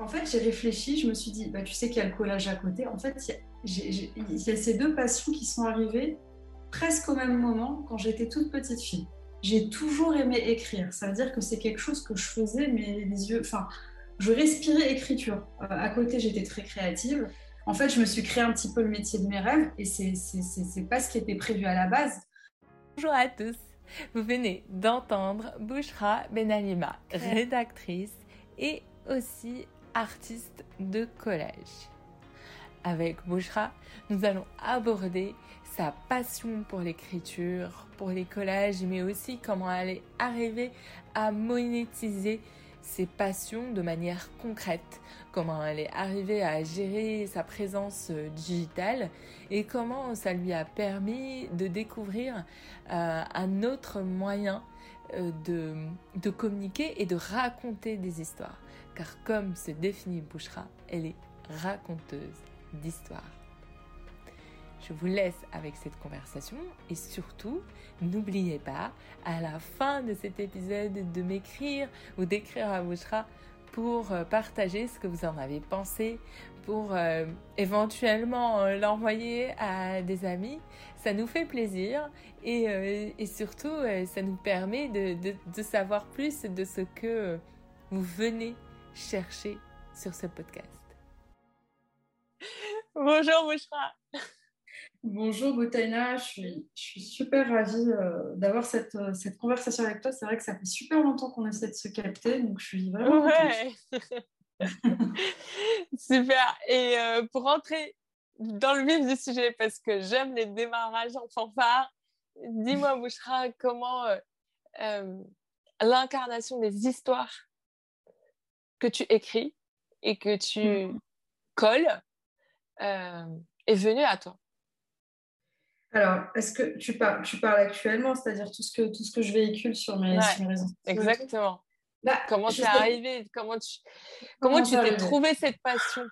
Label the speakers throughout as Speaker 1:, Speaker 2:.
Speaker 1: En fait, j'ai réfléchi, je me suis dit, bah, tu sais qu'il y a le collage à côté. En fait, il y, a ces deux passions qui sont arrivées presque au même moment quand j'étais toute petite fille. J'ai toujours aimé écrire. Ça veut dire que c'est quelque chose que je faisais, mais les yeux, enfin, je respirais écriture. Euh, à côté, j'étais très créative. En fait, je me suis créé un petit peu le métier de mes rêves et c'est pas ce qui était prévu à la base.
Speaker 2: Bonjour à tous. Vous venez d'entendre Bouchra Benalima, rédactrice et aussi artiste de collège. Avec Bouchra, nous allons aborder sa passion pour l'écriture, pour les collages, mais aussi comment elle est arrivée à monétiser ses passions de manière concrète, comment elle est arrivée à gérer sa présence euh, digitale et comment ça lui a permis de découvrir euh, un autre moyen euh, de, de communiquer et de raconter des histoires car comme se définit Bouchra, elle est raconteuse d'histoire. Je vous laisse avec cette conversation et surtout, n'oubliez pas, à la fin de cet épisode, de m'écrire ou d'écrire à Bouchra pour euh, partager ce que vous en avez pensé, pour euh, éventuellement euh, l'envoyer à des amis. Ça nous fait plaisir et, surtout, ça nous permet de savoir plus de ce que vous venez chercher sur ce podcast. Bonjour Bouchra.
Speaker 1: Bonjour Boutaina, je suis, je suis super ravie euh, d'avoir cette, euh, cette, conversation avec toi. C'est vrai que ça fait super longtemps qu'on essaie de se capter, donc je suis vraiment. Ouais.
Speaker 2: super. Et euh, pour rentrer dans le vif du sujet, parce que j'aime les démarrages en fanfare, dis-moi Bouchra, comment l'incarnation des histoires que tu écris et que tu mm. colles euh, est venu à toi
Speaker 1: Alors, est-ce que tu parles, tu parles actuellement, c'est-à-dire tout ce que tout ce que je véhicule sur mes, réseaux sociaux
Speaker 2: Exactement. Bah, comment tu es arrivé Comment tu comment, tu t'es trouvé cette passion?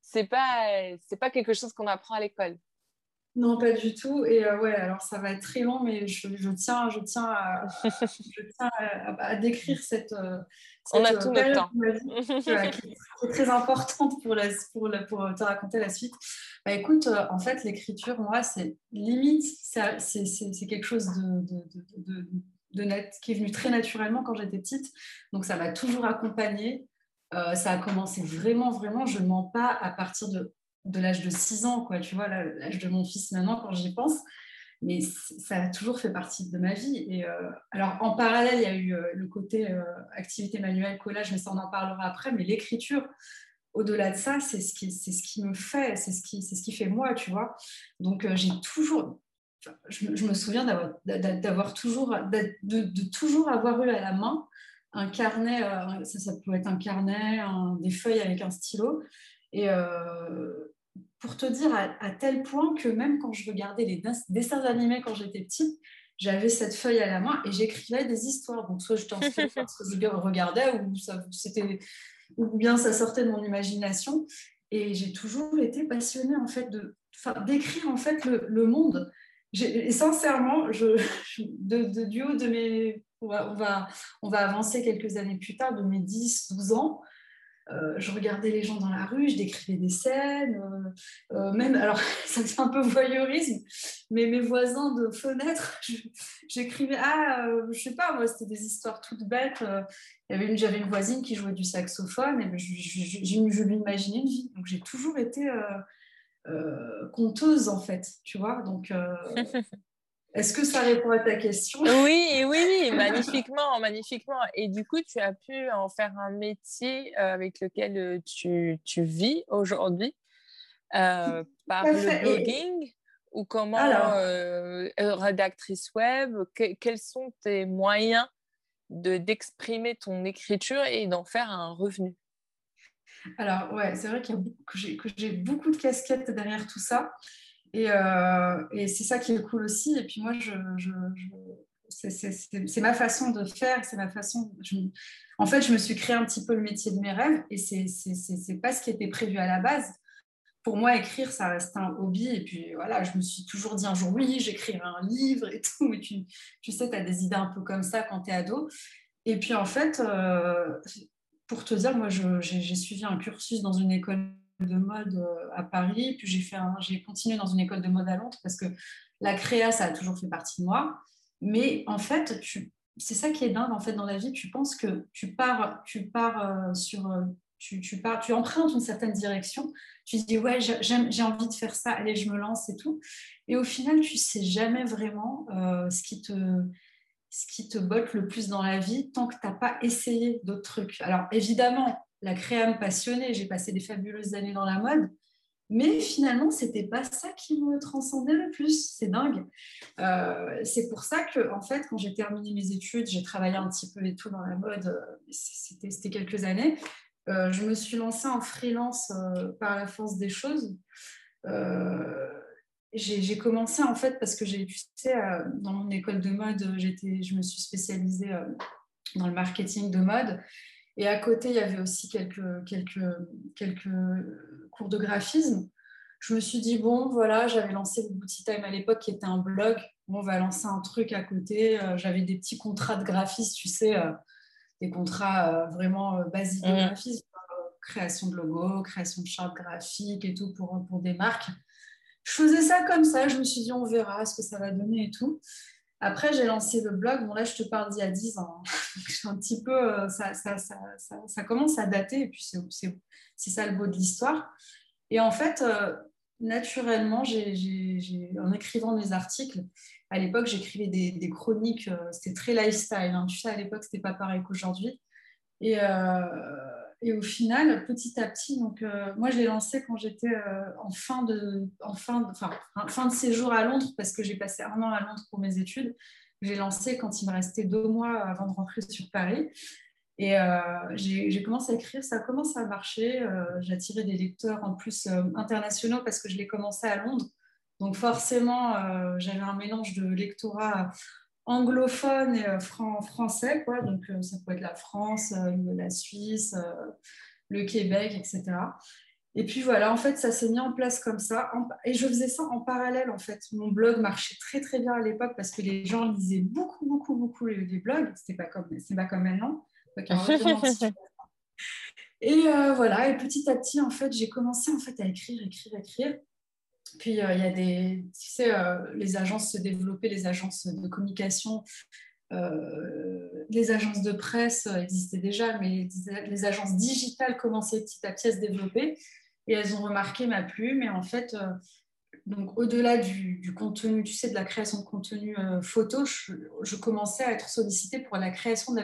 Speaker 2: C'est pas c'est pas quelque chose qu'on apprend à l'école.
Speaker 1: Non, pas du tout. Et euh, ouais, alors ça va être très long, mais je, tiens, je tiens, à, je tiens à, décrire cette, euh,
Speaker 2: On a tout le temps.
Speaker 1: qui, est, très importante pour, la, pour, pour, te raconter la suite. Bah, écoute, euh, en fait, l'écriture, moi, c'est limite, c'est quelque chose de, de, de, net qui est venu très naturellement quand j'étais petite. Donc, ça m'a toujours accompagnée. ça a commencé vraiment, vraiment, je ne mens pas, à partir de de l'âge de 6 ans, quoi, tu vois, l'âge de mon fils maintenant, quand j'y pense. Mais ça a toujours fait partie de ma vie. Et euh, alors, en parallèle, il y a eu euh, le côté euh, activité manuelle, collage, mais ça, on en parlera après. Mais l'écriture, au-delà de ça, c'est ce, qui, c'est ce qui me fait, c'est ce qui, c'est ce qui fait moi, tu vois. Donc, j'ai toujours, je, me souviens d'avoir, d'avoir toujours, de, toujours avoir eu à la main un carnet, ça, ça être un carnet, des feuilles avec un stylo. Et, pour te dire à, tel point que même quand je regardais les dessins animés quand j'étais petite, j'avais cette feuille à la main et j'écrivais des histoires. Donc soit je parce que je regardais ou, ça, ou bien ça sortait de mon imagination. Et j'ai toujours été passionnée en fait de d'écrire en fait le, monde. Et sincèrement, je, de, du haut de mes... On va, on va, on va avancer quelques années plus tard, de mes 10, 12 ans, euh, je regardais les gens dans la rue, je décrivais des scènes, euh, euh, même, alors ça c'est un peu voyeurisme, mais mes voisins de fenêtre, j'écrivais, ah, je sais pas, moi c'était des histoires toutes bêtes. J'avais une, une voisine qui jouait du saxophone, et je, je, je, lui imaginais une vie. Donc j'ai toujours été conteuse en fait, tu vois. Donc Est-ce que ça répond à ta question?
Speaker 2: Oui, oui, magnifiquement, magnifiquement. Et du coup, tu as pu en faire un métier euh, avec lequel euh, tu, tu vis aujourd'hui euh, par le blogging ou comment rédactrice web? Quels sont tes moyens de d'exprimer ton écriture et d'en faire un revenu?
Speaker 1: Alors, ouais, c'est vrai que j'ai beaucoup de casquettes derrière tout ça. Euh, et, c'est ça qui est cool aussi. Et puis moi, je, c'est ma façon de faire, c'est ma façon. en fait, je me suis créé un petit peu le métier de mes rêves et c'est pas ce qui était prévu à la base. Pour moi, écrire, ça reste un hobby. Et puis voilà, je me suis toujours dit un jour, oui, j'écrirai un livre et tout. Mais tu, sais, tu as des idées un peu comme ça quand tu es ado. Et puis en fait, euh, pour te dire, moi, j'ai suivi un cursus dans une école de mode à Paris, puis j'ai continué dans une école de mode à Londres parce que la créa, ça a toujours fait partie de moi. Mais en fait, c'est ça qui est dingue en fait dans la vie. Tu penses que tu pars, tu pars sur, tu, tu, pars, tu empruntes une certaine direction. Tu dis ouais, j'ai envie de faire ça. Allez, je me lance et tout. Et au final, tu sais jamais vraiment ce qui te ce qui te botte le plus dans la vie tant que tu n'as pas essayé d'autres trucs. Alors évidemment, la créa me passionnait, j'ai passé des fabuleuses années dans la mode, mais finalement, c'était pas ça qui me transcendait le plus. C'est dingue. Euh, c'est pour ça que, en fait, quand j'ai terminé mes études, j'ai travaillé un petit peu et tout dans la mode. Euh, c'était quelques années. Euh, je me suis lancée en freelance par la force des choses j'ai commencé en fait parce que j'ai, tu sais, dans mon école de mode, j'étais, je me suis spécialisée dans le marketing de mode. Et à côté, il y avait aussi quelques, quelques, quelques cours de graphisme. Je me suis dit, bon, voilà, j'avais lancé le Booty Time à l'époque qui était un blog. Bon, on va lancer un truc à côté. Euh, j'avais des petits contrats de graphisme, tu sais, des contrats vraiment basiques de mmh. graphisme, création de logo, création de chartes graphiques et tout pour, pour des marques je faisais ça comme ça. Je me suis dit, on verra ce que ça va donner et tout. Après, j'ai lancé le blog. Bon, là, je te parle d'il y a 10 ans. un petit peu, euh, ça, ça, ça, ça, commence à dater. Et puis, c'est ça le beau de l'histoire. Et en fait, euh, naturellement, en écrivant mes articles, à l'époque, j'écrivais des, chroniques. Euh, c'était très lifestyle. Hein. Tu sais, à l'époque, c'était pas pareil qu'aujourd'hui. Et, et au final, petit à petit, donc euh, moi je l'ai lancé quand j'étais euh, en fin de, en fin fin de séjour à Londres parce que j'ai passé un an à Londres pour mes études. J'ai lancé quand il me restait deux mois avant de rentrer sur Paris. Et euh, j'ai commencé à écrire, ça a commencé à marcher. j'ai attiré des lecteurs en plus internationaux parce que je l'ai commencé à Londres. Donc forcément, j'avais un mélange de lectorat anglophone et euh, français, quoi. Donc, euh, ça peut être la France, euh, la Suisse, le Québec, etc. Et puis voilà, en fait, ça s'est mis en place comme ça. Et je faisais ça en parallèle, en fait. Mon blog marchait très, très bien à l'époque parce que les gens lisaient beaucoup, beaucoup, beaucoup les, blogs. C'était pas comme, pas comme maintenant. et voilà, et petit à petit, en fait, j'ai commencé en fait à écrire, écrire, écrire. Puis euh, il y a des, tu sais, euh, les agences se développaient, les agences de communication, euh, les agences de presse existaient déjà, mais les, agences digitales commençaient petit à petit à se développer et elles ont remarqué ma plume. Et en fait, donc au-delà du, contenu, tu sais, de la création de contenu photo, je, commençais à être sollicitée pour la création de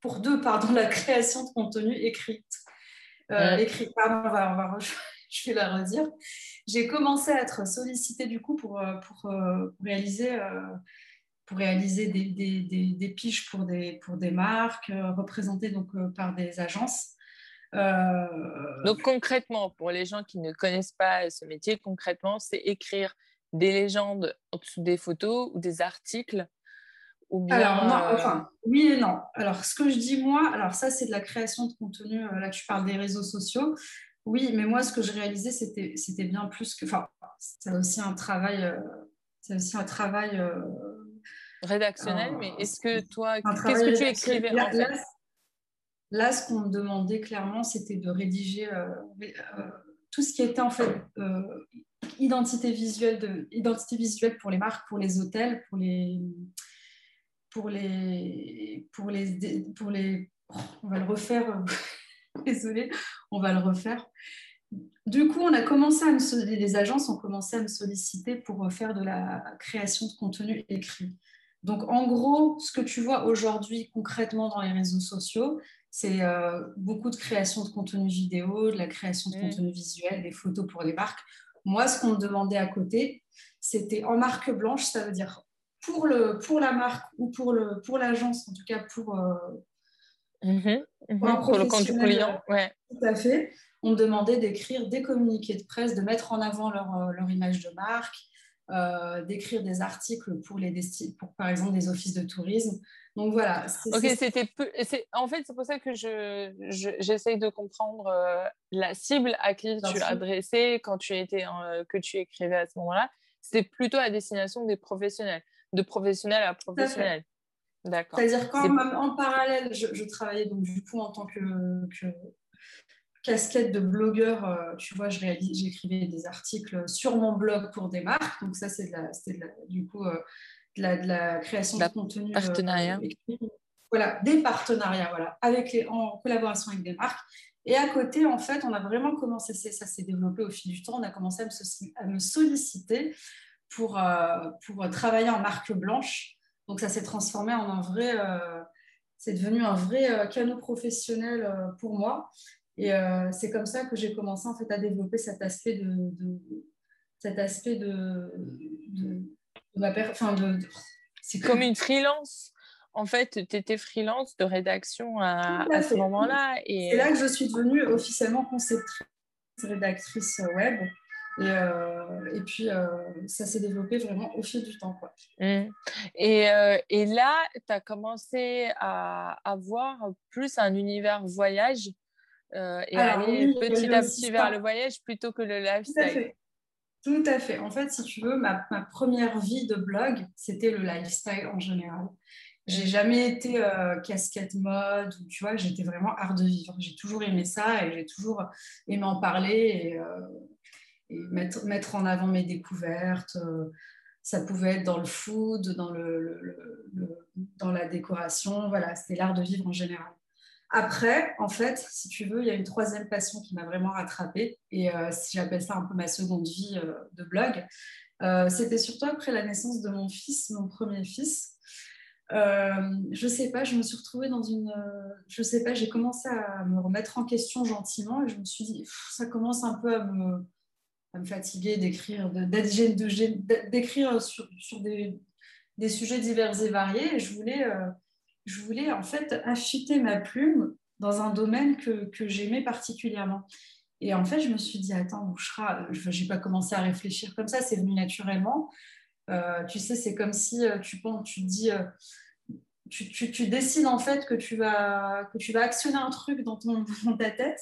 Speaker 1: pour deux, pardon, la création de contenu écrite. écrit, pardon, on va, on va, je vais la redire j'ai commencé à être sollicitée du coup pour, euh, pour, euh, pour réaliser, euh, pour réaliser des, des, des, piges pour des, pour des marques, représentées donc, par des agences.
Speaker 2: Donc concrètement, pour les gens qui ne connaissent pas ce métier, concrètement, c'est écrire des légendes en dessous des photos ou des articles ou bien,
Speaker 1: alors, non, enfin, oui et non. Alors, ce que je dis moi, alors ça, c'est de la création de contenu. Là, tu parles des réseaux sociaux. Oui, mais moi, ce que je réalisais, c'était, c'était bien plus que. Enfin, c'est aussi un travail. Euh, c'est aussi un travail. Euh,
Speaker 2: Rédactionnel, mais est-ce que toi, qu'est-ce que tu écrivais
Speaker 1: là, en fait? là, ce qu'on me demandait clairement, c'était de rédiger euh, tout ce qui était en fait identité visuelle, de, identité visuelle pour les marques, pour les hôtels, pour les. Pour les, pour les, pour les, on va le refaire désolée, on va le refaire. Du coup, on a commencé à me, les agences ont commencé à me solliciter pour faire de la création de contenu écrit. Donc, en gros, ce que tu vois aujourd'hui concrètement dans les réseaux sociaux, c'est euh, beaucoup de création de contenu vidéo, de la création de mmh. contenu visuel, des photos pour les marques. Moi, ce qu'on me demandait à côté, c'était en marque blanche, ça veut dire pour, le, pour la marque ou pour l'agence, pour en tout cas pour, euh,
Speaker 2: Mhm, mhm. Pour, le compte du client, ouais.
Speaker 1: Tout à fait. On me demandait d'écrire des communiqués de presse, de mettre en avant leur, euh, leur image de marque, euh, d'écrire des articles pour, les pour, par exemple, des offices de tourisme. Donc voilà.
Speaker 2: Ok, c'était en fait, c'est pour ça que j'essaye je, de comprendre euh, la cible à qui tu adressais quand tu étais que tu écrivais à ce moment-là. C'était plutôt à destination des professionnels, de professionnel à professionnel.
Speaker 1: C'est-à-dire qu'en parallèle, je, travaillais donc du coup en tant que, casquette de blogueur, euh, tu vois, j'écrivais des articles sur mon blog pour des marques. Donc ça, c'est du coup euh, de la, création de contenu.
Speaker 2: Partenariat.
Speaker 1: voilà, des partenariats, voilà, avec les, en collaboration avec des marques. Et à côté, en fait, on a vraiment commencé, ça s'est développé au fil du temps, on a commencé à me, solliciter pour, euh, pour travailler en marque blanche. Donc ça s'est transformé en un vrai, euh, c'est devenu un vrai euh, canot professionnel pour moi. Et c'est comme ça que j'ai commencé en fait à développer cet aspect de, cet aspect de, de, ma enfin de,
Speaker 2: c'est comme une freelance en fait, tu étais freelance de rédaction à, ce moment-là.
Speaker 1: Et... C'est là que je suis devenue officiellement conceptrice, rédactrice web. Et, euh, puis, euh, ça s'est développé vraiment au fil du temps. Quoi.
Speaker 2: Mmh. Et, euh, et, là, tu as commencé à avoir plus un univers voyage et aller petit à petit vers le voyage plutôt que le lifestyle.
Speaker 1: Tout à fait. En fait, si tu veux, ma, ma première vie de blog, c'était le lifestyle en général. J'ai jamais été euh, casquette mode ou tu vois, j'étais vraiment art de vivre. J'ai toujours aimé ça et j'ai toujours aimé en parler et, euh, mettre, mettre, en avant mes découvertes. Euh, ça pouvait être dans le food, dans, le, dans la décoration. Voilà, c'était l'art de vivre en général. Après, en fait, si tu veux, il y a une troisième passion qui m'a vraiment rattrapée et si j'appelle ça un peu ma seconde vie de blog. C'était surtout après la naissance de mon fils, mon premier fils. Euh, je sais pas, je me suis retrouvée dans une. Euh, je sais pas, j'ai commencé à me remettre en question gentiment et je me suis dit, ça commence un peu à me, à me fatiguer d'écrire, sur, des, sujets divers et variés. Je voulais, euh, je voulais en fait affûter ma plume dans un domaine que, j'aimais particulièrement. Et en fait, je me suis dit, attends, Bouchera, je n'ai pas commencé à réfléchir comme ça, c'est venu naturellement. Euh, tu sais, c'est comme si euh, tu, tu te dis, tu, tu, décides en fait que tu, vas, que tu vas actionner un truc dans, ton, dans ta tête.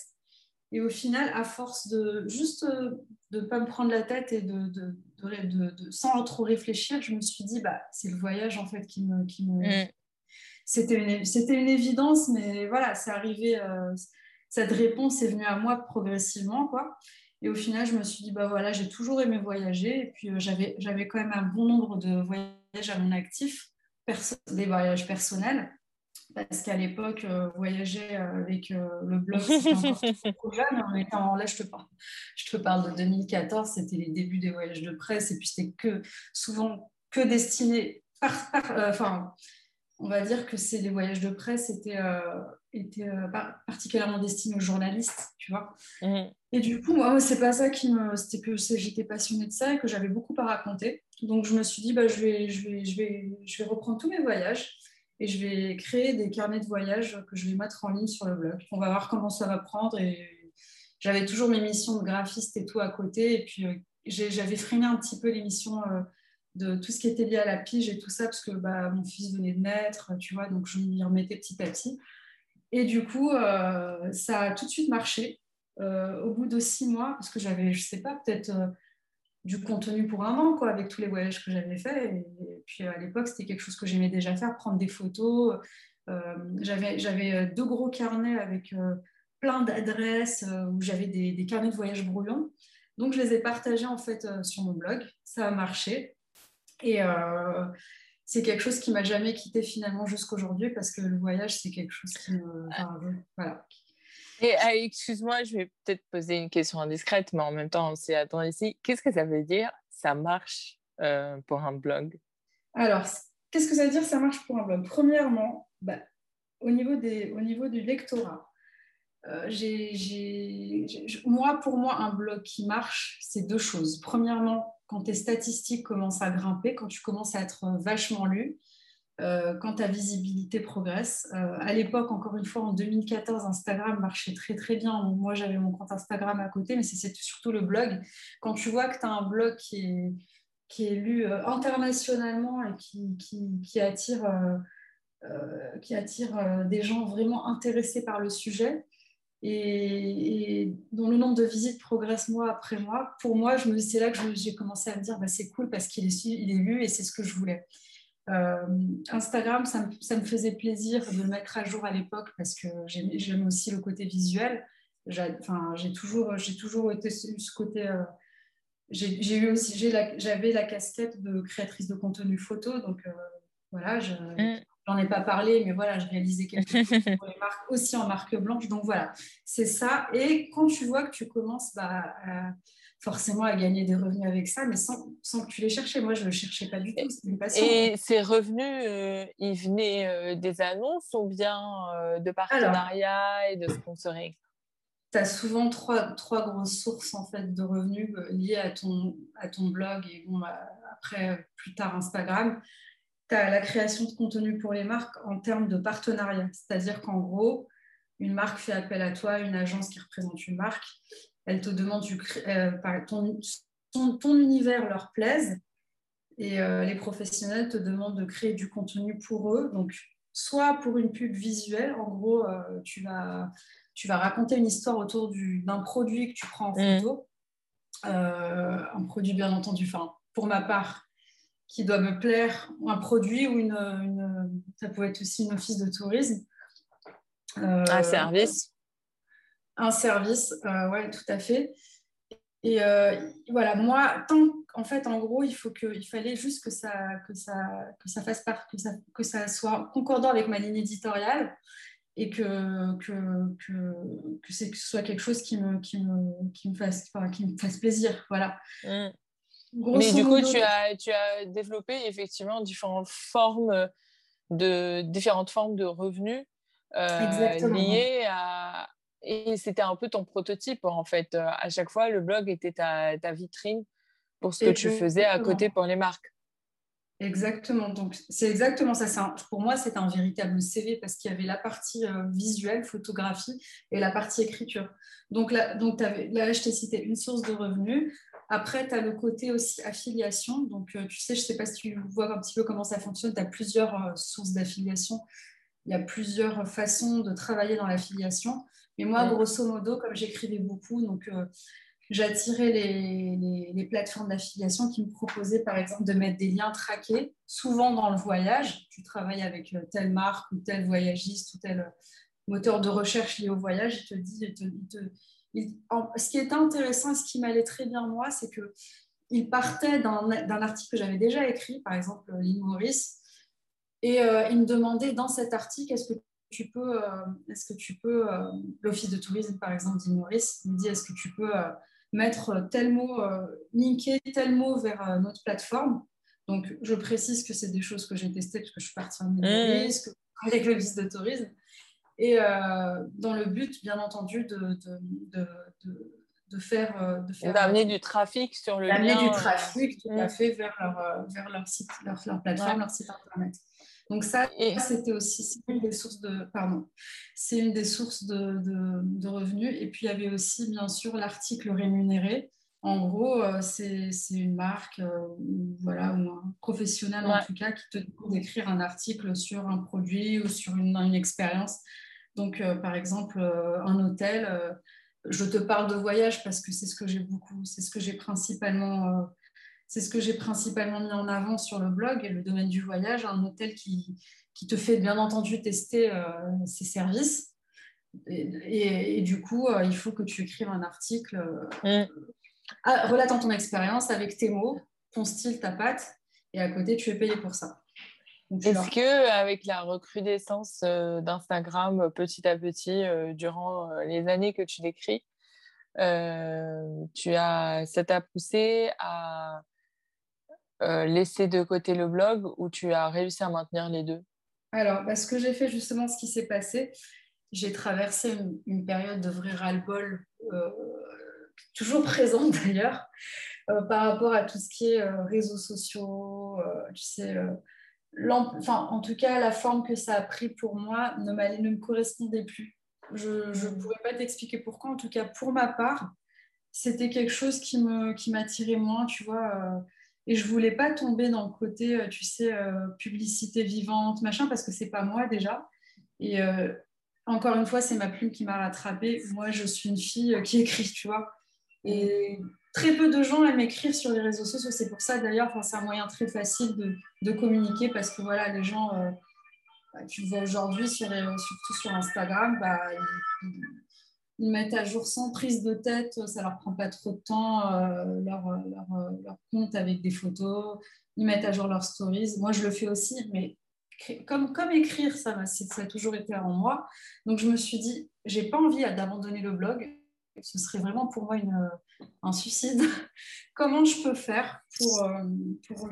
Speaker 1: Et au final, à force de juste de ne pas me prendre la tête et de, de, de, sans trop réfléchir, je me suis dit, bah, c'est le voyage en fait qui me. Qui me... Mm. C'était une, une, évidence, mais voilà, c'est arrivé. cette réponse est venue à moi progressivement, quoi. Et au final, je me suis dit, bah voilà, j'ai toujours aimé voyager. Et puis, euh, j'avais, j'avais quand même un bon nombre de voyages à mon actif, des voyages personnels. Parce qu'à l'époque, euh, voyager euh, avec le blog, c'était encore trop jeune. On était en, là, je te, parle, je te parle de 2014, c'était les débuts des voyages de presse. Et puis, c'était que, souvent que destiné par, enfin, on va dire que c'est les voyages de presse étaient, euh, étaient euh, particulièrement destinés aux journalistes, tu vois. Mmh. Et du coup, moi, c'est pas ça qui me. C'était que j'étais passionnée de ça et que j'avais beaucoup à raconter. Donc, je me suis dit, bah, je, vais, je, vais, je, vais, je vais reprendre tous mes voyages et je vais créer des carnets de voyage que je vais mettre en ligne sur le blog. On va voir comment ça va prendre. Et j'avais toujours mes missions de graphiste et tout à côté. Et puis, euh, j'avais freiné un petit peu l'émission de tout ce qui était lié à la pige et tout ça, parce que bah, mon fils venait de naître, tu vois, donc je m'y remettais petit à petit. Et du coup, euh, ça a tout de suite marché. Euh, au bout de six mois, parce que j'avais, je sais pas, peut-être euh, du contenu pour un an, quoi, avec tous les voyages que j'avais faits. Et, puis à l'époque, c'était quelque chose que j'aimais déjà faire, prendre des photos. j'avais, j'avais deux gros carnets avec plein d'adresses où j'avais des, carnets de voyage brouillons. Donc, je les ai partagés en fait sur mon blog. Ça a marché. Et euh, c'est quelque chose qui m'a jamais quitté finalement jusqu'aujourd'hui parce que le voyage, c'est quelque chose qui me. voilà.
Speaker 2: Et ah, excuse-moi, je vais peut-être poser une question indiscrète, mais en même temps, on s'y attend ici. Qu'est-ce que ça veut dire ça marche euh, pour un blog?
Speaker 1: Alors, qu'est-ce que ça veut dire ça marche pour un blog? Premièrement, bah, au, niveau des, au niveau du lectorat, euh, moi, pour moi, un blog qui marche, c'est deux choses. Premièrement, quand tes statistiques commencent à grimper, quand tu commences à être vachement lu, euh, quand ta visibilité progresse. Euh, à l'époque, encore une fois, en 2014, Instagram marchait très très bien. Moi, j'avais mon compte Instagram à côté, mais c'est surtout le blog. Quand tu vois que tu as un blog qui est, lu euh, internationalement et qui, attire, qui attire des gens vraiment intéressés par le sujet, et, dont le nombre de visites progresse mois après mois, pour moi, c'est là que j'ai commencé à me dire bah, c'est cool parce qu'il est, il est lu et c'est ce que je voulais. Instagram, ça me, ça me, faisait plaisir de le mettre à jour à l'époque parce que j'aime aussi le côté visuel. J'ai toujours, toujours été ce côté j'ai eu aussi j'avais la, casquette de créatrice de contenu photo donc euh, voilà je mm. ai pas parlé mais voilà je réalisais quelque chose pour les marques aussi en marque blanche donc voilà c'est ça et quand tu vois que tu commences bah, forcément à gagner des revenus avec ça mais sans, sans que tu les cherchais moi je ne le cherchais pas du tout
Speaker 2: et ces revenus euh, ils venaient euh, des annonces ou bien de partenariats et de sponsoring?
Speaker 1: tu as souvent trois, trois, grosses sources en fait, de revenus euh, liées à ton, à ton blog et bon, bah, après, plus tard, Instagram. Tu as la création de contenu pour les marques en termes de partenariat. C'est-à-dire qu'en gros, une marque fait appel à toi, une agence qui représente une marque, elle te demande du, euh, ton, ton, univers leur plaise et euh, les professionnels te demandent de créer du contenu pour eux. Donc, soit pour une pub visuelle, en gros, tu vas tu vas raconter une histoire autour d'un produit que tu prends en mm. photo. Euh, un produit, bien entendu, enfin, pour ma part, qui doit me plaire, un produit ou une, ça peut être aussi une office de tourisme.
Speaker 2: Euh, un service.
Speaker 1: Un service, euh, ouais, tout à fait. Et voilà, moi, tant en fait, en gros, il faut que, il fallait juste que ça, que ça, que ça fasse part, que ça, que ça soit concordant avec ma ligne éditoriale et que, que, que, que, ce soit quelque chose qui me, qui me, qui me, fasse, qui me fasse plaisir. Voilà.
Speaker 2: Mm. Mais du coup, tu as, tu as développé effectivement différentes formes de, différentes formes de revenus euh, liées à... Et c'était un peu ton prototype, en fait. À chaque fois, le blog était ta, ta vitrine pour ce que tu faisais à côté pour les marques.
Speaker 1: Exactement. Donc, c'est exactement ça. pour moi, c'est un véritable CV parce qu'il y avait la partie euh, visuelle, photographie et la partie écriture. Donc, là, donc avais, là je t'ai cité une source de revenus. Après, tu as le côté aussi affiliation. Donc, euh, tu sais, je ne sais pas si tu vois un petit peu comment ça fonctionne. Tu as plusieurs euh, sources d'affiliation. Il y a plusieurs façons de travailler dans l'affiliation. Mais moi, grosso modo, comme j'écrivais beaucoup, donc j'attirais les, les, plateformes d'affiliation qui me proposaient par exemple de mettre des liens traqués, souvent dans le voyage. Tu travailles avec euh, telle marque ou tel voyagiste ou tel euh, moteur de recherche lié au voyage, il te dit, ce qui était intéressant et ce qui m'allait très bien moi, c'est que il partait d'un article que j'avais déjà écrit, par exemple Lynn Maurice, et euh, il me demandait dans cet article, est-ce que tu peux, est-ce que tu peux, l'office de tourisme par exemple Maurice me dit, est-ce que tu peux mettre tel mot, euh, linker tel mot vers euh, notre plateforme? Donc, je précise que c'est des choses que j'ai testées parce que je suis partie en risque mmh. avec le vice de tourisme. Et euh, dans le but, bien entendu, de, de, de, de faire.
Speaker 2: D'amener du trafic sur le
Speaker 1: D'amener du trafic, tout à mmh. fait, vers leur, vers leur site, leur, leur plateforme, leur site internet. Donc ça, c'était aussi une des sources de, pardon, c'est une des sources de, de, revenus. Et puis il y avait aussi bien sûr l'article rémunéré. En gros, euh, c'est une marque, euh, voilà, ou un professionnel en tout cas, qui te demande d'écrire un article sur un produit ou sur une, une expérience. Donc, euh, par exemple, un hôtel. je te parle de voyage parce que c'est ce que j'ai beaucoup, c'est ce que j'ai principalement c'est ce que j'ai principalement mis en avant sur le blog, le domaine du voyage, un hôtel qui, qui te fait bien entendu tester euh, ses services. Et, du coup, euh, il faut que tu écrives un article euh, mm. relatant ton expérience avec tes mots, ton style, ta patte, et à côté, tu es payé pour ça.
Speaker 2: Est-ce que avec la recrudescence d'Instagram petit à petit durant les années que tu décris, tu as, ça t'a poussé à euh, laisser de côté le blog ou tu as réussi à maintenir les deux?
Speaker 1: Alors, parce bah, ce que j'ai fait justement, ce qui s'est passé, j'ai traversé une, période de vrai ras-le-bol, euh, toujours présente d'ailleurs, euh, par rapport à tout ce qui est réseaux sociaux, tu sais. Enfin, en tout cas, la forme que ça a pris pour moi ne, ne me correspondait plus. Je ne pourrais pas t'expliquer pourquoi. En tout cas, pour ma part, c'était quelque chose qui m'attirait qui moins, tu vois. Et je voulais pas tomber dans le côté, euh, tu sais, euh, publicité vivante, machin, parce que c'est pas moi déjà. Et euh, encore une fois, c'est ma plume qui m'a rattrapée. Moi, je suis une fille qui écrit, tu vois. Et très peu de gens aiment écrire sur les réseaux sociaux. C'est pour ça d'ailleurs, c'est un moyen très facile de, communiquer parce que voilà, les gens, bah, tu vois aujourd'hui, sur, surtout sur Instagram, bah, ils, mettent à jour sans prise de tête, ça leur prend pas trop de temps, euh, leur, leur, compte avec des photos, ils mettent à jour leurs stories. Moi, je le fais aussi, mais comme, écrire, ça, ça a toujours été en moi. Donc, je me suis dit, j'ai pas envie d'abandonner le blog. Ce serait vraiment pour moi un suicide. Comment je peux faire pour, euh,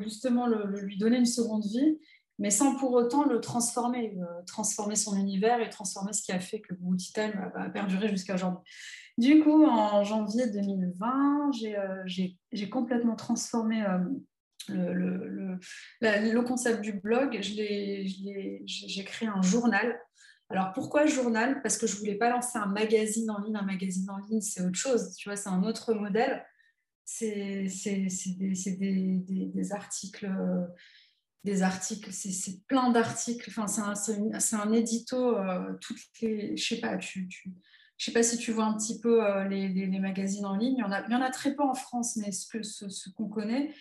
Speaker 1: justement lui donner une seconde vie, mais sans pour autant le transformer, euh, transformer son univers et transformer ce qui a fait que Booty Time a, perdurer jusqu'à aujourd'hui. Du coup, en janvier 2020, euh, j'ai complètement transformé le, le, le, concept du blog, j'ai créé un journal. Alors pourquoi journal? Parce que je ne voulais pas lancer un magazine en ligne. Un magazine en ligne, c'est autre chose, tu vois, c'est un autre modèle. C'est des, des, des, articles, des articles, c'est plein d'articles. Enfin, c'est un, un, édito. Euh, toutes les, je sais pas, tu, je sais pas si tu vois un petit peu euh, les, magazines en ligne. Il y, en a, il y très peu en France, mais ce qu'on ce, qu'on connaît,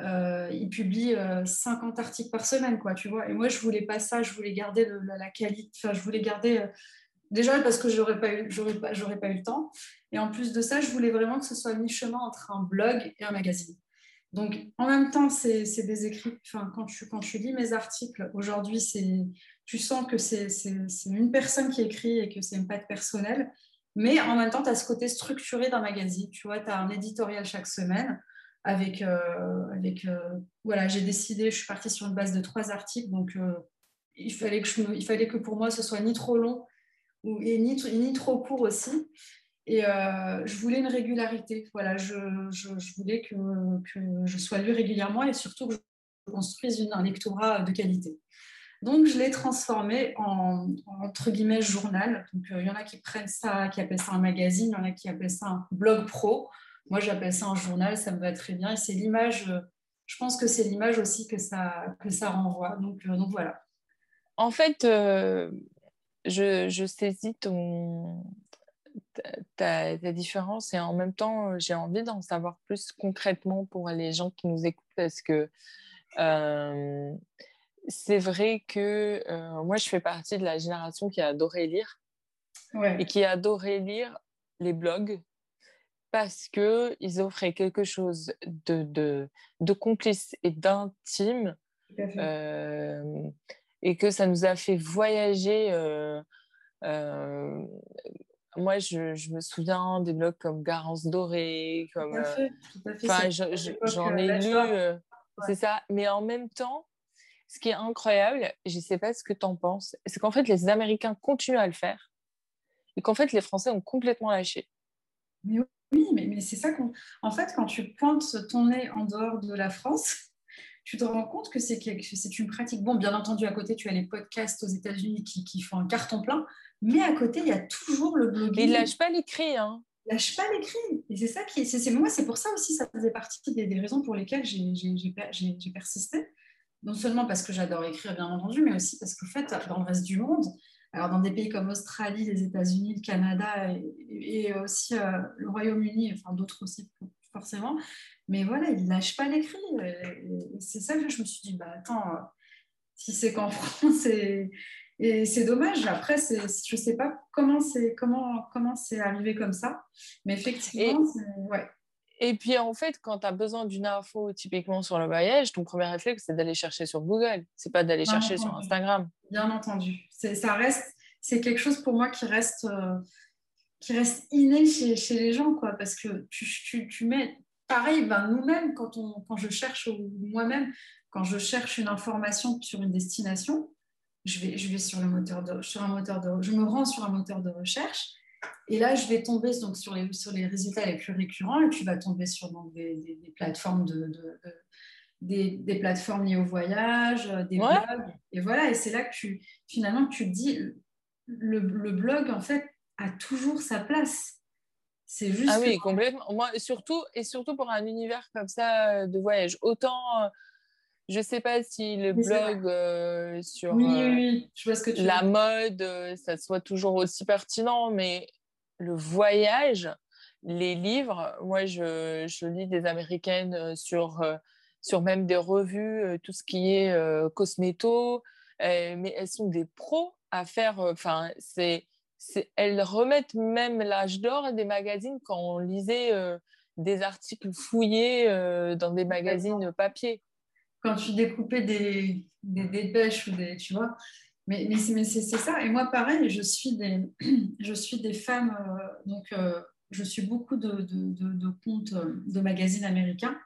Speaker 1: euh, il publie 50 euh, articles par semaine, quoi, tu vois. Et moi, je voulais pas ça, je voulais garder la, qualité, enfin, je voulais garder, déjà parce que j'aurais pas, pas, j'aurais pas eu le temps. Et en plus de ça, je voulais vraiment que ce soit mi-chemin entre un blog et un magazine. Donc, en même temps, c'est, des écrits, enfin, quand tu, quand lis mes articles, aujourd'hui, tu sens que c'est, une personne qui écrit et que c'est une patte personnelle. Mais en même temps, tu as ce côté structuré d'un magazine. Tu vois, tu as un éditorial chaque semaine avec, euh, avec euh, voilà, j'ai décidé, je suis partie sur une base de trois articles, donc euh, il, fallait que il fallait que pour moi ce soit ni trop long ou, et ni, ni trop court aussi. Et je voulais une régularité. Voilà, je, je, voulais que, que, je sois lue régulièrement et surtout que je construise un lectorat de qualité. Donc, je l'ai transformé en, entre guillemets, journal. Donc, il y en a qui prennent ça, qui appellent ça un magazine, il y en a qui appellent ça un blog pro. Moi, j'appelle ça un journal, ça me va très bien. Et c'est l'image, euh, je pense que c'est l'image aussi que ça, que ça renvoie. Donc, euh, donc voilà.
Speaker 2: En fait, euh, je, je, saisis ton, ta, différence et en même temps, j'ai envie d'en savoir plus concrètement pour les gens qui nous écoutent parce que c'est vrai que moi, je fais partie de la génération qui a adoré lire et qui a adoré lire les blogs parce qu'ils offraient quelque chose de, de, de complice et d'intime euh, et que ça nous a fait voyager. Euh, euh, moi, je, je, me souviens des blogs comme Garance Dorée, comme. Enfin, j'en ai lu, c'est ça. Mais en même temps, ce qui est incroyable, je ne sais pas ce que tu en penses, c'est qu'en fait, les Américains continuent à le faire et qu'en fait, les Français ont complètement lâché.
Speaker 1: Mais oui, mais, c'est ça qu'on. En fait, quand tu pointes ton nez en dehors de la France, tu te rends compte que c'est une pratique. Bon, bien entendu, à côté, tu as les podcasts aux États-Unis qui, font un carton plein, mais à côté, il y a toujours le blogging.
Speaker 2: Ils ne lâchent pas l'écrit. Hein.
Speaker 1: Ils lâchent pas l'écrit. Et c'est ça qui. C'est, moi, c'est pour ça aussi, ça faisait partie des, raisons pour lesquelles j'ai, persisté. Non seulement parce que j'adore écrire, bien entendu, mais aussi parce qu'en fait, dans le reste du monde, alors, dans des pays comme l'Australie, les États-Unis, le Canada et, aussi euh, le Royaume-Uni, enfin d'autres aussi forcément, mais voilà, ils ne lâchent pas l'écrit. C'est ça que je me suis dit, bah attends, euh, si c'est qu'en France, et, et c'est dommage. Après, je ne sais pas comment c'est comment, comment arrivé comme ça, mais effectivement, ouais.
Speaker 2: Et puis en fait, quand tu as besoin d'une info typiquement sur le voyage, ton premier réflexe, c'est d'aller chercher sur Google. C'est pas d'aller chercher sur Instagram.
Speaker 1: Bien entendu. Ça reste, c'est quelque chose pour moi qui reste, euh, qui reste inné chez, chez, les gens, quoi. Parce que tu, tu, tu mets, pareil, ben, nous-mêmes, quand, on, quand je cherche, moi-même, quand je cherche une information sur une destination, je vais, je vais sur, le moteur de, sur un moteur de, je me rends sur un moteur de recherche et là, je vais tomber donc, sur, les, sur les résultats les plus récurrents et tu vas tomber sur des, des, plateformes de, des, des, plateformes liées au voyage, euh, des blogs. Et voilà, et c'est là que tu, finalement, tu te dis, le, le, blog, en fait, a toujours sa place.
Speaker 2: C'est juste. Ah oui, complètement. Moi, surtout, et surtout pour un univers comme ça euh, de voyage. Autant, euh, je ne sais pas si le blog sur la mode, ça soit toujours aussi pertinent, mais le voyage, les livres, moi, je, je, lis des américaines sur, sur même des revues, tout ce qui est cosméto, mais elles sont des pros à faire. Enfin, c'est elles remettent même l'âge d'or des magazines quand on lisait des articles fouillés dans des magazines papier.
Speaker 1: Quand tu découpais des, des dépêches ou des, tu vois, mais, mais c'est ça. Et moi, pareil, je suis des, je suis des femmes, donc je suis beaucoup de, de, de, comptes de magazines américains.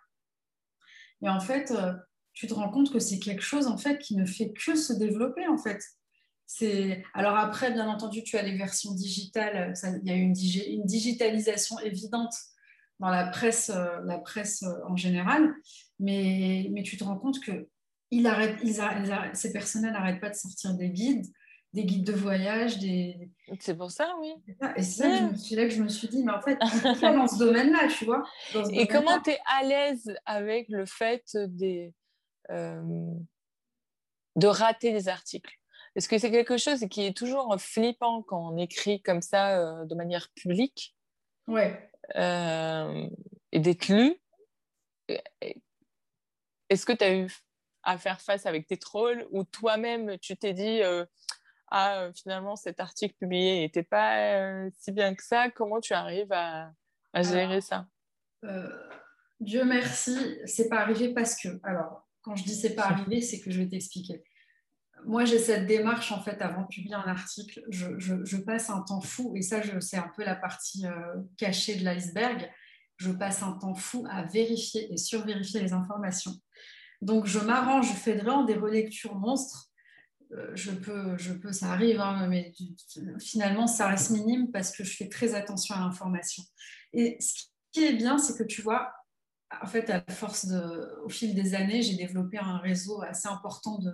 Speaker 1: Et en fait, tu te rends compte que c'est quelque chose en fait qui ne fait que se développer en fait. Alors après, bien entendu, tu as les versions digitales. il y a une, une, digitalisation évidente dans la presse, euh, la presse euh, en général. Mais, mais tu te rends compte que ces personnes n'arrêtent pas de sortir des guides, des guides de voyage. Des...
Speaker 2: C'est pour ça, oui.
Speaker 1: Et c'est là que je me suis dit, mais en fait, dans ce domaine-là, tu vois?
Speaker 2: Et comment tu es à l'aise avec le fait des, euh, de rater des articles? Est-ce que c'est quelque chose qui est toujours flippant quand on écrit comme ça euh, de manière publique
Speaker 1: Ouais.
Speaker 2: Euh, et d'être lu. Est-ce que tu as eu à faire face avec tes trolls ou toi-même tu t'es dit euh, Ah, finalement, cet article publié n'était pas si bien que ça Comment tu arrives à, gérer ça?
Speaker 1: Dieu merci, c'est pas arrivé parce que. Alors, quand je dis c'est pas arrivé, c'est que je vais t'expliquer moi, j'ai cette démarche, en fait, avant de publier un article, je, passe un temps fou, et ça, c'est un peu la partie euh, cachée de l'iceberg, je passe un temps fou à vérifier et survérifier les informations. Donc, je m'arrange, je fais vraiment des relectures monstres. Euh, je, peux, je peux, ça arrive, hein, mais finalement, ça reste minime parce que je fais très attention à l'information. Et ce qui est bien, c'est que tu vois, en fait, à force de, au fil des années, j'ai développé un réseau assez important de,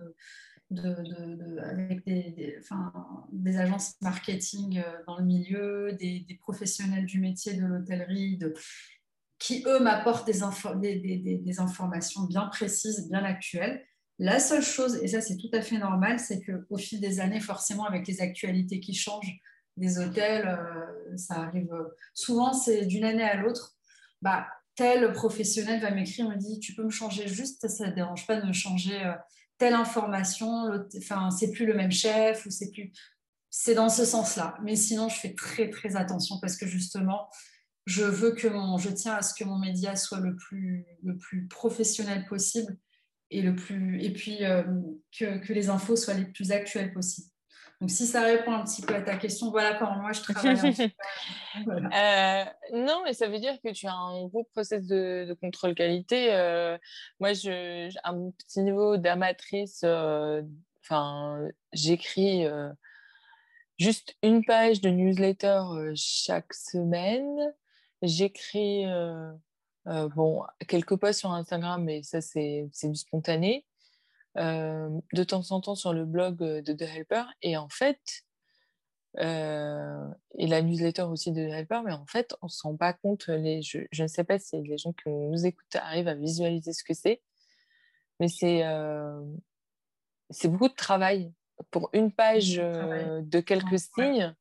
Speaker 1: avec des, enfin, des, agences marketing euh, dans le milieu, des, professionnels du métier de l'hôtellerie, qui, eux, m'apportent des, des, informations bien précises, bien actuelles. La seule chose, et ça c'est tout à fait normal, c'est qu'au fil des années, forcément, avec les actualités qui changent des hôtels, euh, ça arrive souvent, c'est d'une année à l'autre. Bah, tel professionnel va m'écrire, me dit, tu peux me changer juste, ça ne dérange pas de me changer euh, telle information, enfin, c'est plus le même chef ou c'est plus. C'est dans ce sens-là. Mais sinon, je fais très, très attention parce que justement, je veux que mon, je tiens à ce que mon média soit le plus, le plus professionnel possible et, le plus, et puis euh, que, que, les infos soient les plus actuelles possibles. Donc, si ça répond un petit peu à ta question, voilà comment moi je travaille.
Speaker 2: Euh, non, mais ça veut dire que tu as un gros process de, contrôle qualité. Euh, moi, je, à mon petit niveau d'amatrice, euh, j'écris juste une page de newsletter chaque semaine. J'écris bon, quelques posts sur Instagram, mais ça, c'est du spontané. Euh, de temps en temps sur le blog euh, de The Helper. Et en fait, euh, et la newsletter aussi de The Helper, mais en fait, on ne se rend pas compte. Les, je, ne sais pas si les gens qui nous écoutent arrivent à visualiser ce que c'est, mais c'est c'est beaucoup de travail pour une page de quelques signes.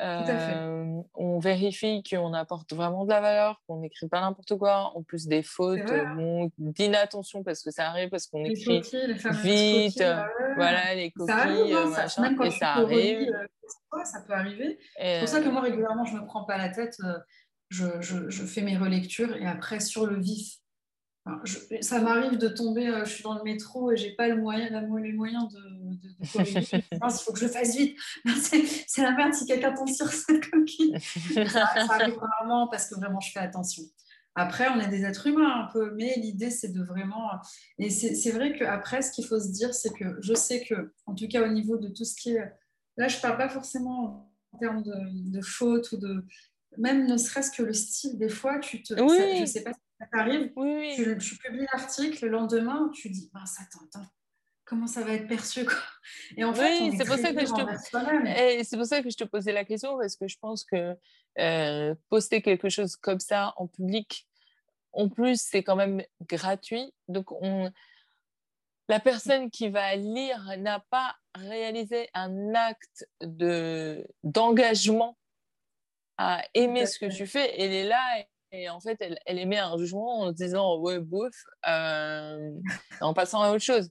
Speaker 2: Euh, on vérifie qu'on apporte vraiment de la valeur, qu'on n'écrit pas n'importe quoi, en plus des fautes, d'inattention parce que ça arrive, parce qu'on écrit vite, bah voilà, les coquilles,
Speaker 1: hein, machin, et ça arrive. Euh, ça peut arriver. C'est pour ça que moi, régulièrement, je ne me prends pas la tête, euh, je, fais mes relectures et après, sur le vif, ça m'arrive de tomber, euh, je suis dans le métro et j'ai pas le moyen, la, les moyens de, de, il faut que je fasse vite. C'est la merde si quelqu'un tombe sur cette coquille. ça, arrive rarement parce que vraiment je fais attention. Après, on est des êtres humains un peu, mais l'idée c'est de vraiment. Et c'est vrai qu'après, ce qu'il faut se dire, c'est que je sais que, en tout cas au niveau de tout ce qui est. Là, je parle pas forcément en termes de, de faute ou de. Même ne serait-ce que le style, des fois, tu te.
Speaker 2: Oui.
Speaker 1: je sais pas ça t'arrive, oui, Tu, publies l'article, le lendemain, tu dis, ben, ça t'entend. Comment ça va être perçu
Speaker 2: Et en fait, c'est pour, ça que je te... c'est pour ça que je te posais la question, parce que je pense que euh, poster quelque chose comme ça en public, en plus, c'est quand même gratuit. Donc, on... la personne qui va lire n'a pas réalisé un acte de... d'engagement à aimer ce que tu fais. Elle est là et, en fait, elle, elle, émet un jugement en disant ouais, bouf, euh, en passant à autre chose.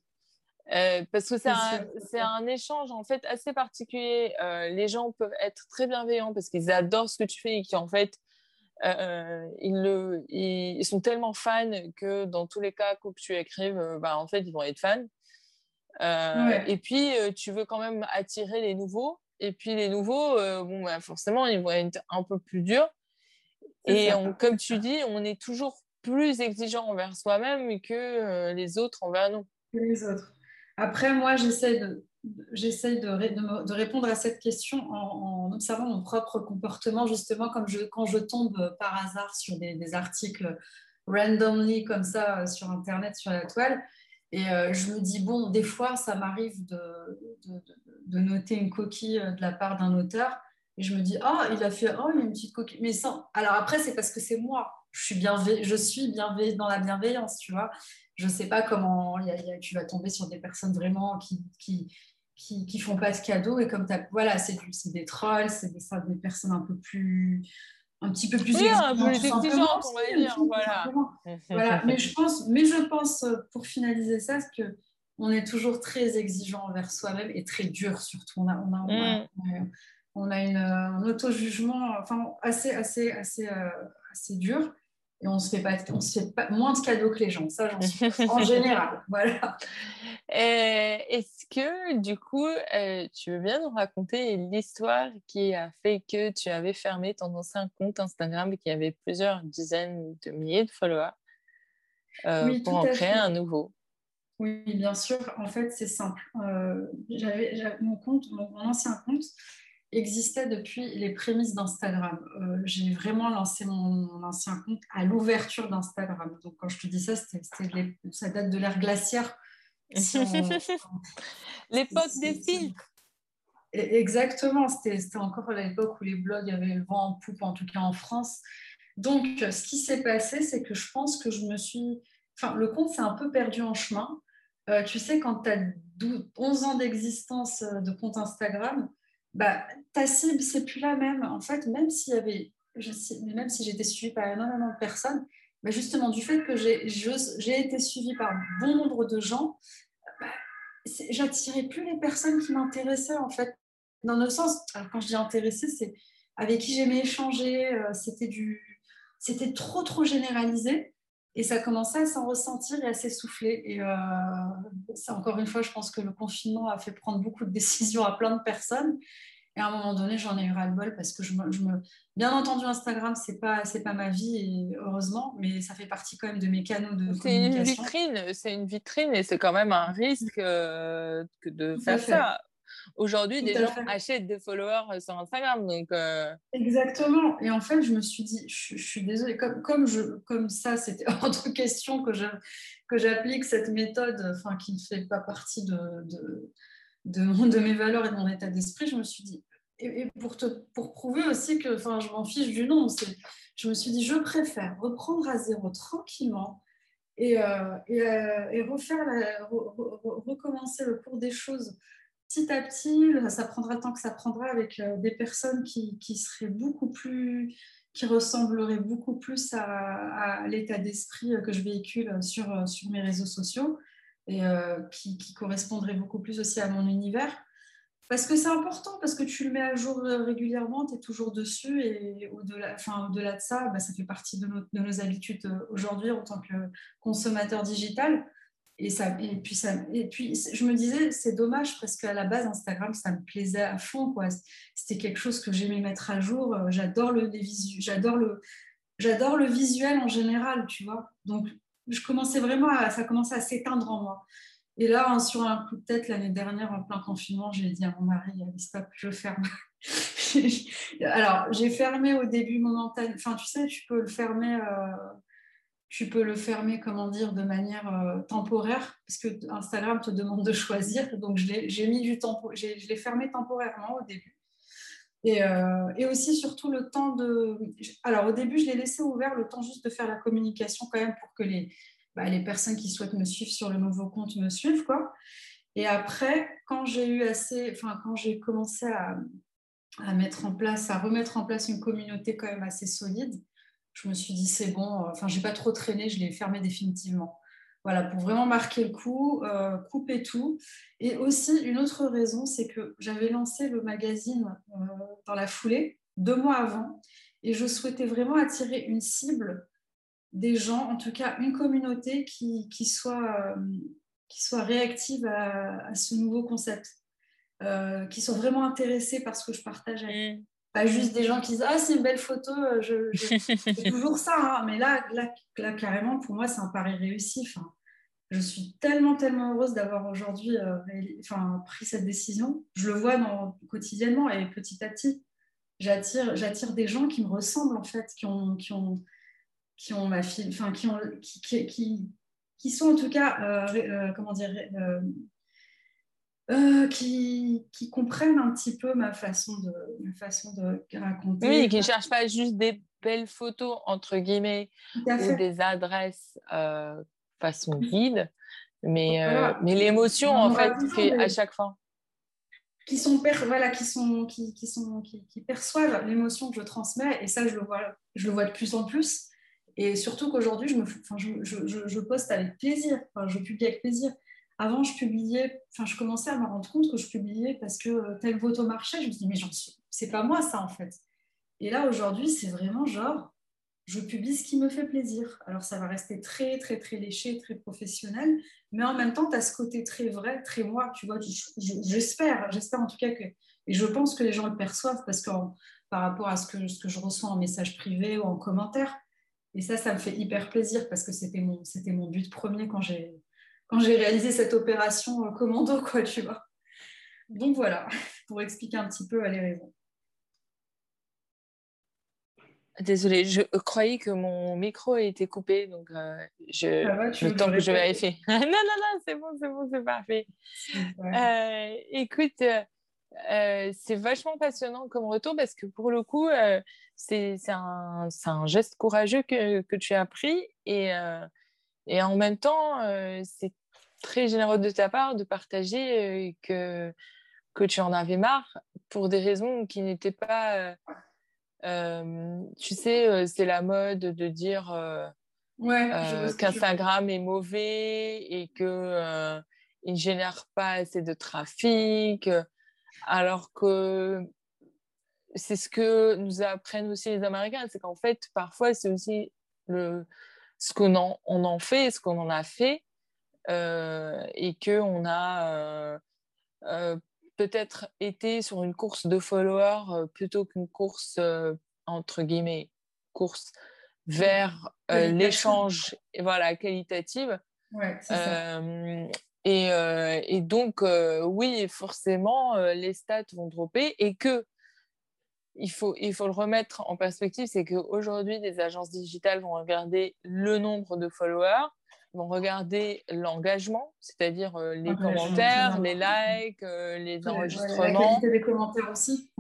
Speaker 2: Euh, parce que c'est un, un, échange en fait assez particulier. Euh, les gens peuvent être très bienveillants parce qu'ils adorent ce que tu fais et qu'en fait ils, le, ils, sont tellement fans que dans tous les cas, quoi que tu écrives, bah, en fait ils vont être fans. Et puis tu veux quand même attirer les nouveaux. Et puis les nouveaux, bon, bah, forcément, ils vont être un peu plus durs. Et comme tu dis, on est toujours plus exigeant envers soi-même que les autres envers nous.
Speaker 1: Les autres. Après, moi, j'essaie de, j'essaie de, de, répondre à cette question en, observant mon propre comportement, justement, comme je, quand je tombe par hasard sur des, articles randomly comme ça sur Internet, sur la toile. Et euh, je me dis, bon, des fois, ça m'arrive de, de, noter une coquille de la part d'un auteur. Et je me dis, oh, il a fait oh, une petite coquille. Mais sans... Alors après, c'est parce que c'est moi. Je suis, bienve... je suis dans la bienveillance, tu vois je ne sais pas comment tu vas tomber sur des personnes vraiment qui, qui, qui, qui font pas de cadeaux et comme as, voilà c'est des trolls c'est des, des, personnes un peu plus un petit peu plus
Speaker 2: oui, exigeantes, un peu exigeantes on va dire voilà.
Speaker 1: voilà. mais je pense mais je pense pour finaliser ça que on est toujours très exigeant envers soi-même et très dur surtout on a on a, on a, on a, une, un auto-jugement enfin, assez, assez, assez, euh, assez dur et on se fait pas, on se fait pas moins de cadeaux que les gens. Ça, j'en suis en général. Voilà.
Speaker 2: Est-ce que du coup, euh, tu veux bien nous raconter l'histoire qui a fait que tu avais fermé ton ancien compte Instagram qui avait plusieurs dizaines de milliers de followers euh, pour en créer un nouveau?
Speaker 1: Oui, bien sûr. En fait, c'est simple. Euh, mon compte, mon ancien compte existait depuis les prémices d'Instagram. Euh, j'ai vraiment lancé mon, ancien compte à l'ouverture d'Instagram. Donc, quand je te dis ça, ça date de l'ère glaciaire.
Speaker 2: L'époque des filtres.
Speaker 1: Exactement, c'était, encore l'époque où les blogs avaient le vent en poupe, en tout cas en France. Donc, ce qui s'est passé, c'est que je pense que je me suis. Enfin, le compte s'est un peu perdu en chemin. Euh, tu sais, quand tu as 11 ans d'existence euh, de compte Instagram, bah, ta cible, c'est plus la même. En fait, même s'il y même si j'étais suivie par énormément de personnes, mais justement, du fait que j'ai été suivie par bon nombre de gens, bah, j'attirais plus les personnes qui m'intéressaient, en fait. Dans le sens, quand je dis intéressée, c'est avec qui j'aimais échanger, euh, c'était c'était trop, trop généralisé. Et ça commençait à s'en ressentir et à s'essouffler. Et euh, ça, encore une fois, je pense que le confinement a fait prendre beaucoup de décisions à plein de personnes. Et à un moment donné, j'en ai eu ras-le-bol parce que je me, je me... Bien entendu, Instagram, ce n'est pas, pas ma vie, et heureusement, mais ça fait partie quand même de mes canaux de
Speaker 2: c'est Une vitrine, c'est une vitrine et c'est quand même un risque euh, que de faire ça. Aujourd'hui, des gens achètent des followers sur Instagram. Donc, euh,
Speaker 1: Exactement. Et en fait, je me suis dit, je, suis désolée, comme, comme, je, comme ça, c'était hors de question que, je, que j'applique cette méthode enfin, qui ne fait pas partie de, de, de, de, mes valeurs et de mon état d'esprit, je me suis dit, et, pour, te, pour prouver aussi que enfin, je m'en fiche du nom, je me suis dit, je préfère reprendre à zéro tranquillement. Et, euh, et, euh, et refaire recommencer le cours des choses petit à petit, ça prendra le temps que ça prendra avec euh, des personnes qui, qui seraient beaucoup plus, qui ressembleraient beaucoup plus à, l'état d'esprit euh, que je véhicule sur, euh, sur mes réseaux sociaux et qui, correspondraient beaucoup plus aussi à mon univers. Parce que c'est important, parce que tu le mets à jour régulièrement, tu es toujours dessus et au-delà, enfin, au-delà de ça, bah, ça fait partie de nos habitudes aujourd'hui en tant que consommateur digital. Et, puis je me disais, c'est dommage parce qu'à la base, Instagram, ça me plaisait à fond. Quoi. C'était quelque chose que j'aimais mettre à jour. Euh, j'adore le, j'adore le, j'adore le visuel en général, tu vois. Donc, je commençais vraiment à, ça commençait à s'éteindre en moi. Et là, sur un coup de tête, l'année dernière, en plein confinement, j'ai dit à mon mari, stop, je ferme. Alors, j'ai fermé au début antenne. Enfin, tu sais, tu peux le fermer. Euh tu peux le fermer, comment dire, de manière euh, temporaire, parce que Instagram te demande de choisir. Donc, j'ai mis du je l'ai fermé temporairement au début. Et, euh, et, aussi, surtout, le temps de. Alors, au début, je l'ai laissé ouvert le temps juste de faire la communication quand même pour que les, bah, les personnes qui souhaitent me suivre sur le nouveau compte me suivent, quoi. Et après, quand j'ai eu assez. Enfin, quand j'ai commencé à, à mettre en place, à remettre en place une communauté quand même assez solide, je me suis dit c'est bon, enfin j'ai pas trop traîné, je l'ai fermé définitivement. Voilà, pour vraiment marquer le coup, euh, couper tout. Et aussi, une autre raison, c'est que j'avais lancé le magazine euh, dans la foulée, deux mois avant, et je souhaitais vraiment attirer une cible des gens, en tout cas une communauté qui, qui soit, euh, qui soit réactive à, ce nouveau concept, qui soit vraiment intéressés par ce que je partage mmh. Pas juste des gens qui disent Ah, c'est une belle photo, je, je... toujours ça. Hein. Mais là, là, là, carrément, pour moi, c'est un pari réussi. Enfin, je suis tellement, tellement heureuse d'avoir aujourd'hui euh, enfin, pris cette décision. Je le vois dans, quotidiennement et petit à petit, j'attire, j'attire des gens qui me ressemblent, en fait, qui ont, qui ont, qui ont ma fille, enfin, qui, ont, qui, qui, qui, sont en tout cas, euh, euh, comment dire, euh, qui, qui, comprennent un petit peu ma façon de, ma façon de raconter.
Speaker 2: Oui, qui ne cherchent pas juste des belles photos, entre guillemets, ou des adresses euh, façon guide, mais, euh, mais l'émotion, en fait, fait à chaque fois.
Speaker 1: Qui sont, voilà, qui, sont, qui, qui sont, qui, qui perçoivent l'émotion que je transmets, et ça, je le vois, je le vois de plus en plus. Et surtout qu'aujourd'hui, je, me, enfin, je, je, je, poste avec plaisir, enfin, je publie avec plaisir. Avant, je publiais, enfin, je commençais à me rendre compte que je publiais parce que euh, telle photo marchait. Je me dis, mais j'en suis, c'est pas moi ça en fait. Et là, aujourd'hui, c'est vraiment genre, je publie ce qui me fait plaisir. Alors, ça va rester très, très, très léché, très professionnel, mais en même temps, tu as ce côté très vrai, très moi, tu vois. J'espère, j'espère en tout cas que, et je pense que les gens le perçoivent parce que par rapport à ce que, ce que je reçois en message privé ou en commentaire, et ça, ça me fait hyper plaisir parce que c'était mon, c'était mon but premier quand j'ai quand j'ai réalisé cette opération euh, commando, quoi, tu vois. Donc voilà, pour expliquer un petit peu les raisons.
Speaker 2: Désolée, je croyais que mon micro était coupé, donc euh, je, le temps que je vérifie. non, non, non, c'est bon, c'est bon, c'est parfait. Euh, écoute, c'est vachement passionnant comme retour parce que pour le coup, c'est un, un, geste courageux que, que, tu as pris et, et en même temps, c'est très généreux de ta part de partager euh, que, que tu en avais marre pour des raisons qui n'étaient pas. Euh, euh, tu sais, c'est la mode de dire
Speaker 1: ouais,
Speaker 2: qu'Instagram est mauvais et qu'il il ne génère pas assez de trafic, alors que c'est ce que nous apprennent aussi les Américains, c'est qu'en fait, parfois, c'est aussi le, ce qu'on en, on en fait, ce qu'on en a fait, euh, et qu'on a euh, euh, peut-être été sur une course de followers plutôt qu'une course, entre guillemets, course vers l'échange voilà, qualitative.
Speaker 1: Ouais,
Speaker 2: et, et, donc, oui, forcément, les stats vont dropper et que il faut, il faut le remettre en perspective, c'est qu'aujourd'hui, des agences digitales vont regarder le nombre de followers, vont regarder l'engagement, c'est-à-dire euh, les commentaires, les likes, euh, les enregistrements. la
Speaker 1: des commentaires aussi.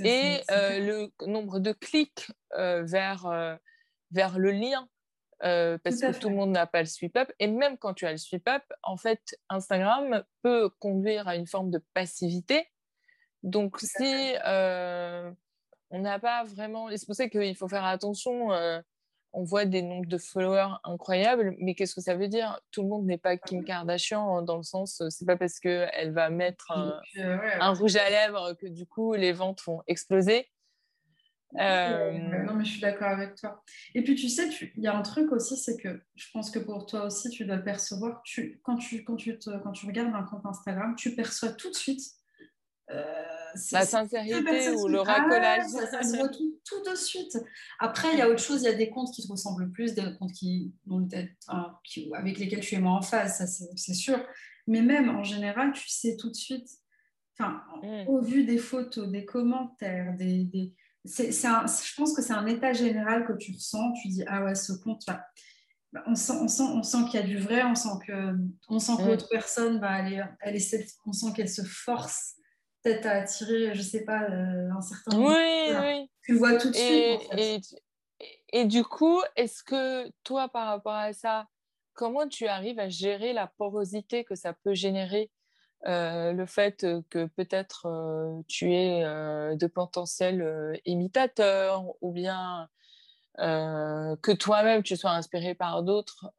Speaker 2: et euh, le nombre de clics vers, vers le lien. parce que tout le monde n'a pas le sweep up. Et même quand tu as le sweep up, en fait, Instagram peut conduire à une forme de passivité. Donc, si on n'a pas vraiment. C'est pour ça qu'il faut faire attention on voit des nombres de followers incroyables, mais qu'est-ce que ça veut dire? Tout le monde n'est pas Kim Kardashian dans le sens, euh, c'est pas parce qu'elle va mettre euh, un, rouge à lèvres que du coup les ventes vont exploser.
Speaker 1: Euh, non, mais je suis d'accord avec toi. Et puis tu sais, il y a un truc aussi, c'est que je pense que pour toi aussi, tu dois percevoir, tu, quand, tu, quand, tu quand tu regardes un compte Instagram, tu perçois tout de suite
Speaker 2: la sincérité ou le racolage.
Speaker 1: Ah, ça, se voit tout, de suite. Après, il y a autre chose, il y a des comptes qui te ressemblent plus, des comptes qui, avec lesquels tu es moins en phase, ça c'est sûr. Mais même en général, tu sais tout de suite, enfin, mm. au vu des photos, des commentaires, des, des... je pense que c'est un état général que tu ressens. Tu dis, ah ouais, ce compte, on sent, on sent, on sent qu'il y a du vrai, on sent que, on sent que mm. l'autre personne, bah, elle, elle on sent qu'elle se force peut-être à attirer, je sais pas, euh, un certain.
Speaker 2: Oui, oui.
Speaker 1: Tu le vois tout de
Speaker 2: et, suite. Et, et, du coup, est-ce que toi, par rapport à ça, comment tu arrives à gérer la porosité que ça peut générer le fait que peut-être tu es de potentiels imitateurs ou bien que toi-même tu sois inspiré par d'autres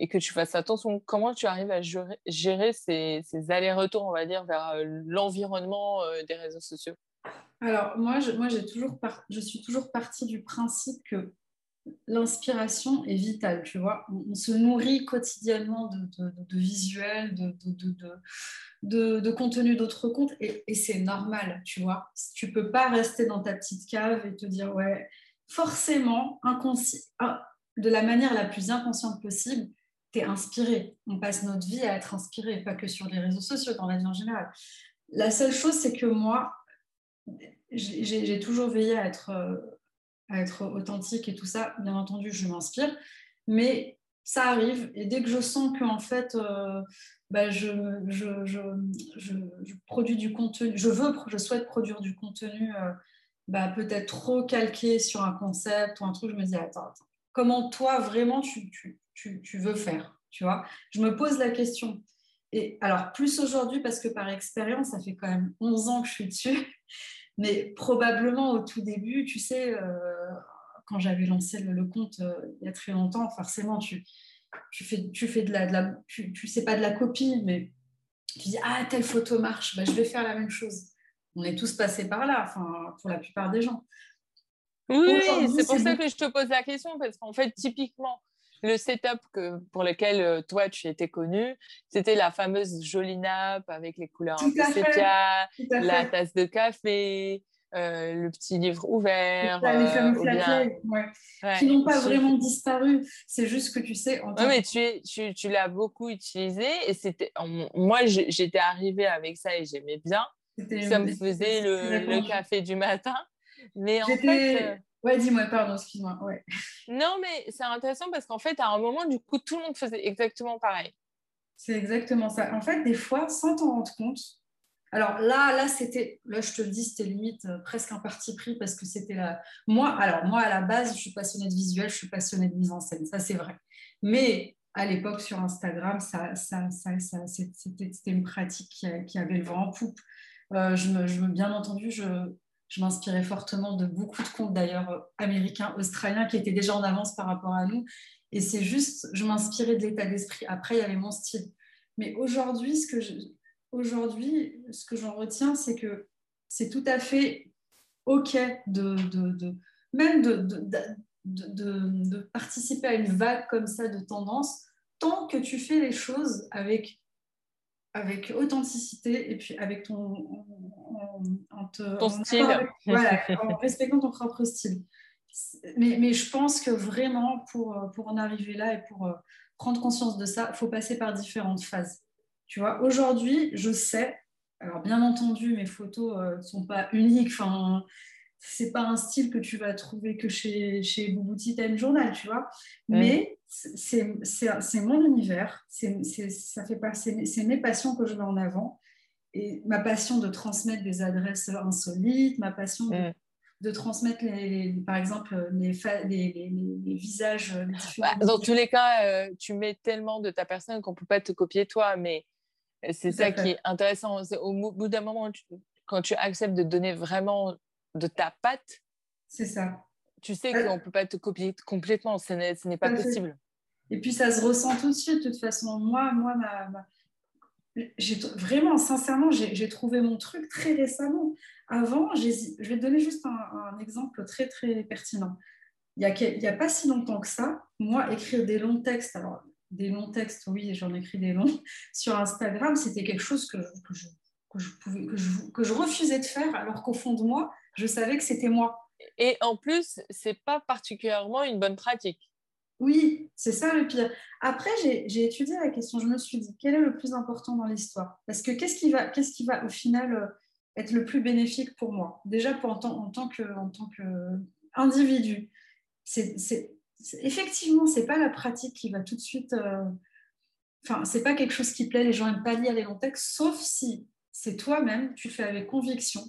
Speaker 2: et que tu fasses attention. Comment tu arrives à gérer, ces, allers-retours, on va dire, vers l'environnement des réseaux sociaux?
Speaker 1: Alors, moi, je, moi toujours je suis toujours partie du principe que l'inspiration est vitale, tu vois. On, se nourrit quotidiennement de, visuels, de, de, contenu d'autres comptes, et, c'est normal, tu vois. Tu peux pas rester dans ta petite cave et te dire, ouais, forcément, de la manière la plus inconsciente possible, inspiré. On passe notre vie à être inspiré, pas que sur les réseaux sociaux, dans la vie en général. La seule chose, c'est que moi, j'ai toujours veillé à être euh, à être authentique et tout ça, bien entendu, je m'inspire. Mais ça arrive et dès que je sens que en fait euh, bah, je, produis du contenu je veux je souhaite produire du contenu euh, bah, peut-être trop calqué sur un concept ou un truc je me dis attends, attends comment toi vraiment tu, tu, tu, tu, veux faire tu vois je me pose la question et alors plus aujourd'hui parce que par expérience ça fait quand même 11 ans que je suis dessus mais probablement au tout début, tu sais, euh, quand j'avais lancé le, compte euh, il y a très longtemps, forcément, tu, tu, fais, tu fais de la, de la tu, tu, sais pas de la copie, mais tu dis ah telle photo marche, bah, je vais faire la même chose. On est tous passés par là, enfin pour la plupart des gens.
Speaker 2: Oui, c'est pour ça que je te pose la question parce qu'en fait typiquement le setup que, pour lequel euh, toi tu étais connu, c'était la fameuse jolie nappe avec les couleurs peu sépia, la tasse de café, euh, le petit livre ouvert.
Speaker 1: les fameux euh, qui n'ont pas vraiment disparu. C'est juste que tu sais.
Speaker 2: En mais tu, tu, tu l'as beaucoup utilisé et c'était. Moi, j'étais arrivée avec ça et j'aimais bien. Ça me faisait le, le, café du matin. Mais en fait.
Speaker 1: Ouais, dis-moi, pardon, excuse-moi. Ouais.
Speaker 2: Non, mais c'est intéressant parce qu'en fait, à un moment, du coup, tout le monde faisait exactement pareil.
Speaker 1: C'est exactement ça. En fait, des fois, sans t'en rendre compte, alors là, là, c'était, là, je te le dis, c'était limite euh, presque un parti pris parce que c'était la. Moi, alors moi, à la base, je suis passionnée de visuel, je suis passionnée de mise en scène, ça c'est vrai. Mais à l'époque, sur Instagram, ça, ça, ça, c'était, une pratique qui, avait le vent en poupe. Euh, je, me, je, bien entendu, je, je m'inspirais fortement de beaucoup de comptes d'ailleurs américains, australiens qui étaient déjà en avance par rapport à nous. Et c'est juste, je m'inspirais de l'état d'esprit. Après, il y avait mon style. Mais aujourd'hui, ce que aujourd'hui, ce que j'en retiens, c'est que c'est tout à fait OK de, de, même de, participer à une vague comme ça de tendance, tant que tu fais les choses avec avec authenticité et puis avec ton
Speaker 2: ton style.
Speaker 1: voilà, en respectant ton propre style. Mais, mais, je pense que vraiment pour, pour en arriver là et pour euh, prendre conscience de ça il faut passer par différentes phases. Tu vois aujourd'hui je sais alors bien entendu mes photos ne euh, sont pas uniques enfin c'est pas un style que tu vas trouver que chez, chez Boubouti Time Journal, tu vois. Mais c'est mon univers, c'est ça fait c'est mes passions que je mets en avant. Et ma passion de transmettre des adresses insolites, ma passion de, transmettre, les, par exemple, les, les, les visages.
Speaker 2: Bah, dans tous les cas, euh, tu mets tellement de ta personne qu'on ne peut pas te copier toi, mais c'est ça qui est intéressant. Au bout d'un moment, quand tu acceptes de donner vraiment de ta patte.
Speaker 1: C'est ça.
Speaker 2: Tu sais qu'on ne peut pas te copier complètement, ce n'est pas possible.
Speaker 1: Et puis ça se ressent tout de suite, de toute façon. Moi, moi ma, vraiment, sincèrement, j'ai trouvé mon truc très récemment. Avant, je vais te donner juste un, exemple très, très pertinent. Il n'y a, a, pas si longtemps que ça, moi, écrire des longs textes, alors des longs textes, oui, j'en écris des longs, sur Instagram, c'était quelque chose que, que, je, que, je pouvais, que, je, que je refusais de faire, alors qu'au fond de moi, je savais que c'était moi.
Speaker 2: Et en plus, c'est pas particulièrement une bonne pratique.
Speaker 1: Oui, c'est ça le pire. Après, j'ai étudié la question. Je me suis dit, quel est le plus important dans l'histoire? Parce que qu'est-ce qui, va, qu'est-ce qui va au final euh, être le plus bénéfique pour moi? Déjà, pour, en, tant, en tant que, en tant. C'est, c'est, effectivement, ce n'est pas la pratique qui va tout de suite... Euh, enfin, c'est pas quelque chose qui plaît. Les gens n'aiment pas lire les longs textes, sauf si c'est toi-même, tu fais avec conviction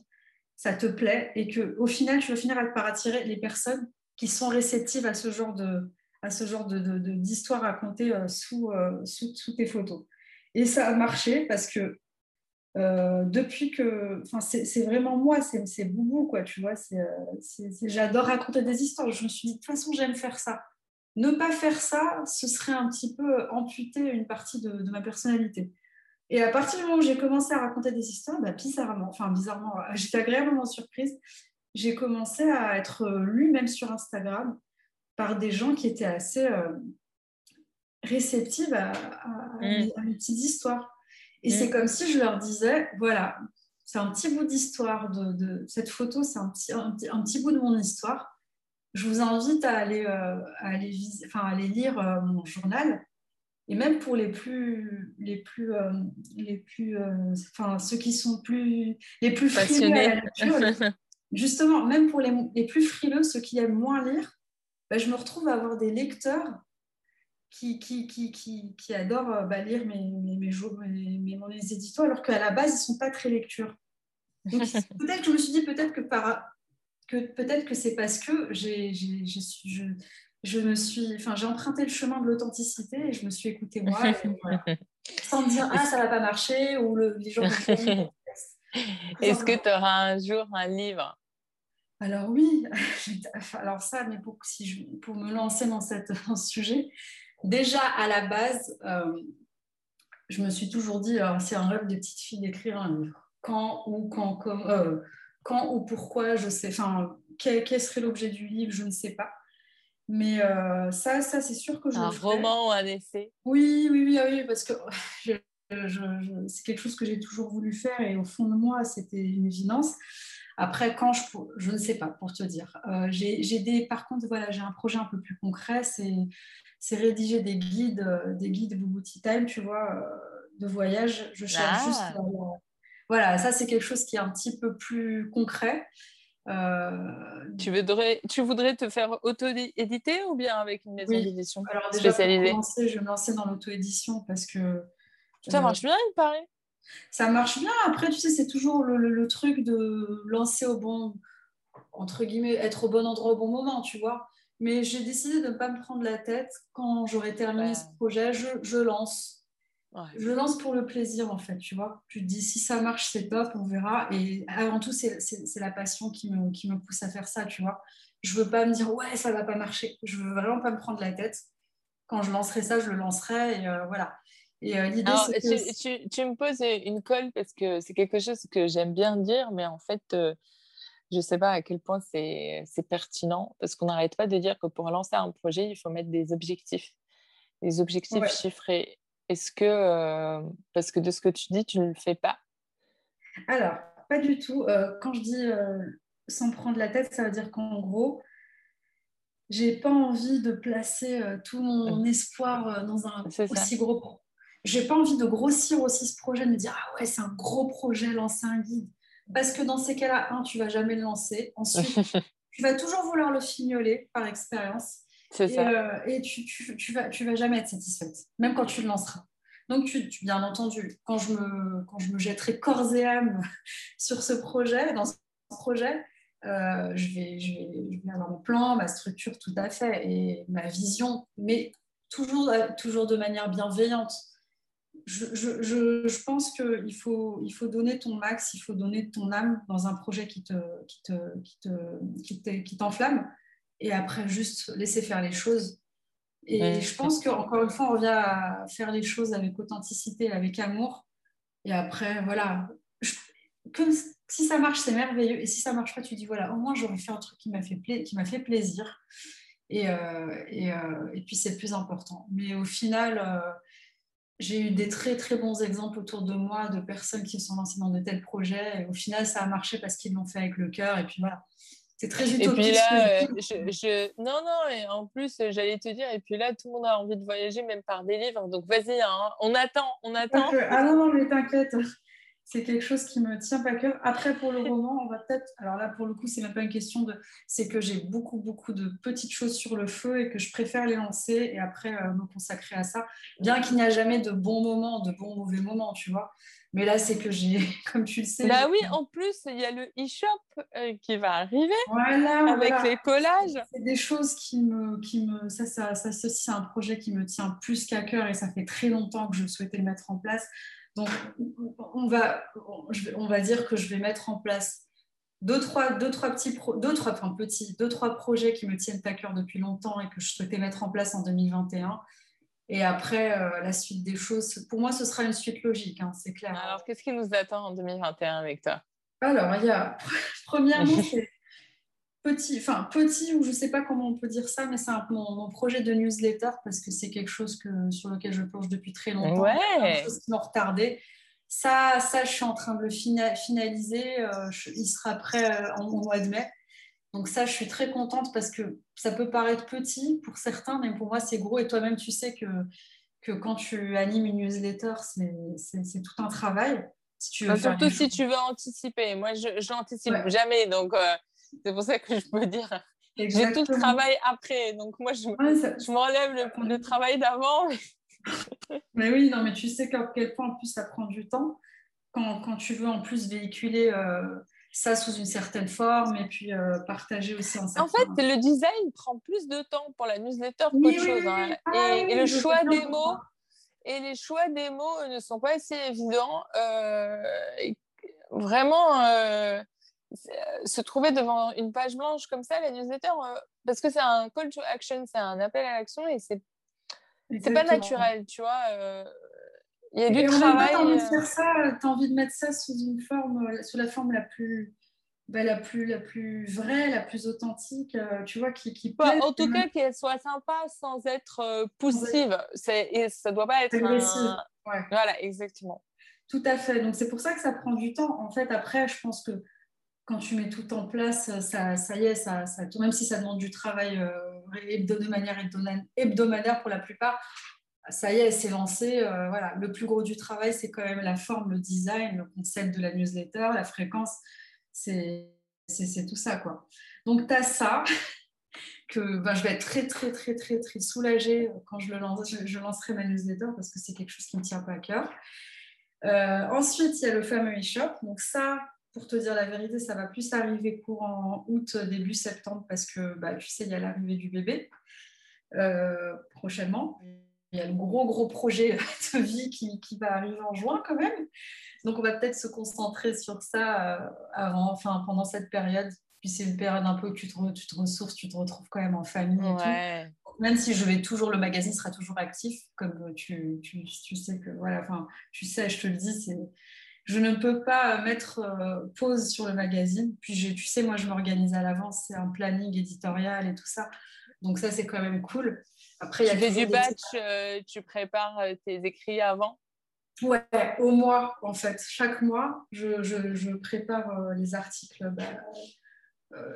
Speaker 1: ça te plaît et que au final, tu vas finir par attirer les personnes qui sont réceptives à ce genre de à ce genre de, d'histoire racontée euh, sous, euh, sous, sous, tes photos. Et ça a marché parce que euh, depuis que, enfin, c'est vraiment moi, c'est boubou, quoi, tu vois. J'adore raconter des histoires. Je me suis dit, de toute façon, j'aime faire ça. Ne pas faire ça, ce serait un petit peu amputer une partie de, ma personnalité. Et à partir du moment où j'ai commencé à raconter des histoires, bah, bizarrement, enfin bizarrement, j'étais agréablement surprise. J'ai commencé à être lue même sur Instagram par des gens qui étaient assez euh, réceptives à, mm. à, mes petites histoires. Et c'est mm. comme si je leur disais, voilà, c'est un petit bout d'histoire de, cette photo, c'est un petit, un, petit bout de mon histoire. Je vous invite à aller, euh, à aller, enfin, aller lire euh, mon journal. Et même pour les plus, les plus, euh, les plus, enfin ceux qui sont plus, les plus frileux justement, même pour les, les, plus frileux, ceux qui aiment moins lire, bah, je me retrouve à avoir des lecteurs qui, qui, qui, qui, qui adorent euh, bah, lire mes, mes, mes, mes, mes éditos, alors qu'à la base, ils ne sont pas très lectures. peut-être que je me suis dit, peut-être que, par, que, peut-être que c'est parce que j'ai, je, me suis, enfin, j'ai emprunté le chemin de l'authenticité et je me suis écoutée moi, sans me dire, ah, ça ne va pas marcher, ou le, les gens
Speaker 2: Est-ce que tu auras un jour un livre?
Speaker 1: Alors oui, alors ça, mais pour, si je, pour me lancer dans, cette, dans ce sujet, déjà à la base, euh, je me suis toujours dit, c'est un rêve des petites filles d'écrire un livre. Quand, ou quand, comme, euh, quand ou pourquoi, je sais, enfin, quel, serait l'objet du livre, je ne sais pas. Mais euh, ça, ça c'est sûr que je
Speaker 2: Un roman ou un essai?
Speaker 1: Oui, oui, oui, ah oui, parce que c'est quelque chose que j'ai toujours voulu faire et au fond de moi, c'était une évidence. Après, quand je, je ne sais pas pour te dire. j'ai des, par contre, voilà, j'ai un projet un peu plus concret, c'est c'est rédiger des guides, euh, des guides Bubouti Time, tu vois, euh, de voyage. Je cherche ah. juste. voilà, ça c'est quelque chose qui est un petit peu plus concret.
Speaker 2: Euh, tu, voudrais, tu voudrais te faire auto-éditer ou bien avec une maison d'édition
Speaker 1: spécialisée commencer, Je vais me lancer dans l'auto-édition parce que.
Speaker 2: Ça marche bien, il paraît.
Speaker 1: Ça marche bien. Après, tu sais, c'est toujours le, le, truc de lancer au bon, entre guillemets, être au bon endroit au bon moment, tu vois. Mais j'ai décidé de ne pas me prendre la tête. Quand j'aurai terminé ce projet, je, je lance. Je lance pour le plaisir, en fait, tu vois. Tu te dis, si ça marche, c'est top, on verra. Et avant tout, c'est la passion qui me, qui me pousse à faire ça, tu vois. Je veux pas me dire, ouais, ça va pas marcher. Je veux vraiment pas me prendre la tête. Quand je lancerai ça, je le lancerai. Et euh, voilà.
Speaker 2: Et euh, l'idée, c'est que... tu, tu, me poses une colle parce que c'est quelque chose que j'aime bien dire, mais en fait, euh, je ne sais pas à quel point c'est pertinent, parce qu'on n'arrête pas de dire que pour lancer un projet, il faut mettre des objectifs, des objectifs chiffrés. Est-ce que, euh, parce que de ce que tu dis, tu ne le fais pas?
Speaker 1: Alors, pas du tout. Euh, quand je dis euh, sans prendre la tête, ça veut dire qu'en gros, j'ai pas envie de placer tout mon espoir dans un aussi gros projet. J'ai pas envie de grossir aussi ce projet, de me dire ah ouais c'est un gros projet lancer un guide. Parce que dans ces cas-là, un, tu vas jamais le lancer. Ensuite, tu vas toujours vouloir le fignoler par expérience. C'est ça. Euh, et tu, tu, tu, vas, tu vas jamais être satisfaite, même quand tu le lanceras. Donc, tu, bien entendu, quand je, me, quand je me jetterai corps et âme sur ce projet, dans ce projet, euh, je, vais, je, vais, je, vais, avoir mon plan, ma structure, tout à fait, et ma vision, mais toujours, toujours de manière bienveillante je, je, pense qu'il faut, il faut donner ton max, il faut donner ton âme dans un projet qui, te, qui, te, qui, t'enflamme et après juste laisser faire les choses. Et je pense qu'encore une fois, on revient à faire les choses avec authenticité, avec amour. Et après, voilà, si ça marche, c'est merveilleux. Et si ça marche pas, tu dis, voilà, au moins j'aurais fait un truc qui m'a fait, qui m'a fait plaisir. Et, euh, et, euh, et, puis c'est le plus important. Mais au final, euh, j'ai eu des très très bons exemples autour de moi de personnes qui sont lancées dans de tels projets. Et au final, ça a marché parce qu'ils l'ont fait avec le cœur. Et puis voilà, c'est très utopique.
Speaker 2: Et puis là, euh, je, non, non, et en plus, j'allais te dire, et puis là, tout le monde a envie de voyager, même par des livres. Donc vas-y, hein, on attend, on attend.
Speaker 1: Ah non, non, mais t'inquiète. c'est quelque chose qui me tient pas cœur. Après, pour le roman, on va peut-être. Alors là, pour le coup, c'est même pas une question de. C'est que j'ai beaucoup, beaucoup de petites choses sur le feu et que je préfère les lancer et après euh, me consacrer à ça. Bien qu'il n'y a jamais de bons moments, de bons mauvais moments, tu vois. Mais là, c'est que j'ai, comme tu le sais.
Speaker 2: Bah oui, en plus, il y a le e-shop euh, qui va arriver voilà, avec les collages.
Speaker 1: C'est des choses qui me. Qui me ça, ça, ça, ceci, c'est un projet qui me tient plus qu'à cœur et ça fait très longtemps que je souhaitais le mettre en place. Donc, on va, on va dire que je vais mettre en place deux, trois, deux, trois petits, deux, trois, enfin, petits, deux, trois projets qui me tiennent à cœur depuis longtemps et que je souhaitais mettre en place en 2021. Et après, euh, la suite des choses, pour moi, ce sera une suite logique, hein, c'est clair.
Speaker 2: Alors, qu'est-ce qui nous attend en 2021 avec toi?
Speaker 1: Alors, il y a, premièrement, c'est petit, enfin petit, ou je ne sais pas comment on peut dire ça, mais c'est mon, projet de newsletter parce que c'est quelque chose que, sur lequel je plonge depuis très longtemps.
Speaker 2: Ouais.
Speaker 1: Quelque chose qui m'a retardé. Ça, ça, je suis en train de le finaliser. Euh, il sera prêt euh, en, mois de mai. Donc ça, je suis très contente parce que ça peut paraître petit pour certains, mais pour moi, c'est gros. Et toi-même, tu sais que, que quand tu animes une newsletter, c'est tout un travail.
Speaker 2: Si tu veux surtout si tu veux anticiper. Moi, je n'anticipe jamais. Donc, euh, c'est pour ça que je peux dire. J'ai tout le travail après. Donc, moi, je, je m'enlève le, le, travail d'avant.
Speaker 1: mais oui, non, mais tu sais qu'à quel point, en plus, ça prend du temps. Quand, quand tu veux, en plus, véhiculer euh, ça sous une certaine forme et puis euh, partager aussi en
Speaker 2: En fait, le design prend plus de temps pour la newsletter qu'autre chose. Hein. Ah et, le choix des mots... Et les choix des mots ne sont pas assez évidents. Euh, vraiment, se trouver devant une page blanche comme ça, la newsletter, euh, parce que c'est un call to action, c'est un appel à l'action et c'est c'est pas naturel, tu vois. Euh, il y a du travail.
Speaker 1: Tu as euh. ça, as envie de mettre ça sous une forme, sous la forme la plus, bah, la plus, la plus vraie, la plus authentique, tu vois, qui, qui
Speaker 2: plaît, En tout cas, qu'elle soit sympa sans être poussive. C'est, et ça doit pas être un... Voilà, exactement.
Speaker 1: Tout à fait. Donc c'est pour ça que ça prend du temps. En fait, après, je pense que quand tu mets tout en place, ça, ça y est, ça, ça, même si ça demande du travail euh, de manière hebdomadaire pour la plupart, ça y est, c'est lancé. Euh, voilà. Le plus gros du travail, c'est quand même la forme, le design, le concept de la newsletter, la fréquence. C'est tout ça. quoi. Donc, tu as ça. que ben, je vais être très, très, très, très, très soulagée quand je, lance, je, lancerai ma newsletter parce que c'est quelque chose qui me tient pas à cœur. Euh, ensuite, il y a le fameux e-shop. Donc, ça, pour te dire la vérité, ça va plus arriver courant août, début septembre, parce que bah, tu sais, il y a l'arrivée du bébé euh, prochainement. Il y a le gros, gros projet de vie qui, qui, va arriver en juin quand même. Donc, on va peut-être se concentrer sur ça euh, avant, enfin, pendant cette période. Puis, c'est une période un peu où tu te, tu te ressources, tu te retrouves quand même en famille. Même si je vais toujours, le magazine sera toujours actif, comme tu, tu, tu sais que, voilà, enfin, tu sais, je te le dis, c'est je ne peux pas mettre euh, pause sur le magazine. Puis, tu sais, moi, je m'organise à l'avance, c'est un planning éditorial et tout ça. Donc, ça, c'est quand même cool.
Speaker 2: Après, il y a tu fais du batch, euh, tu prépares euh, tes écrits avant?
Speaker 1: Ouais, au mois, en fait. Chaque mois, je, prépare les articles bah,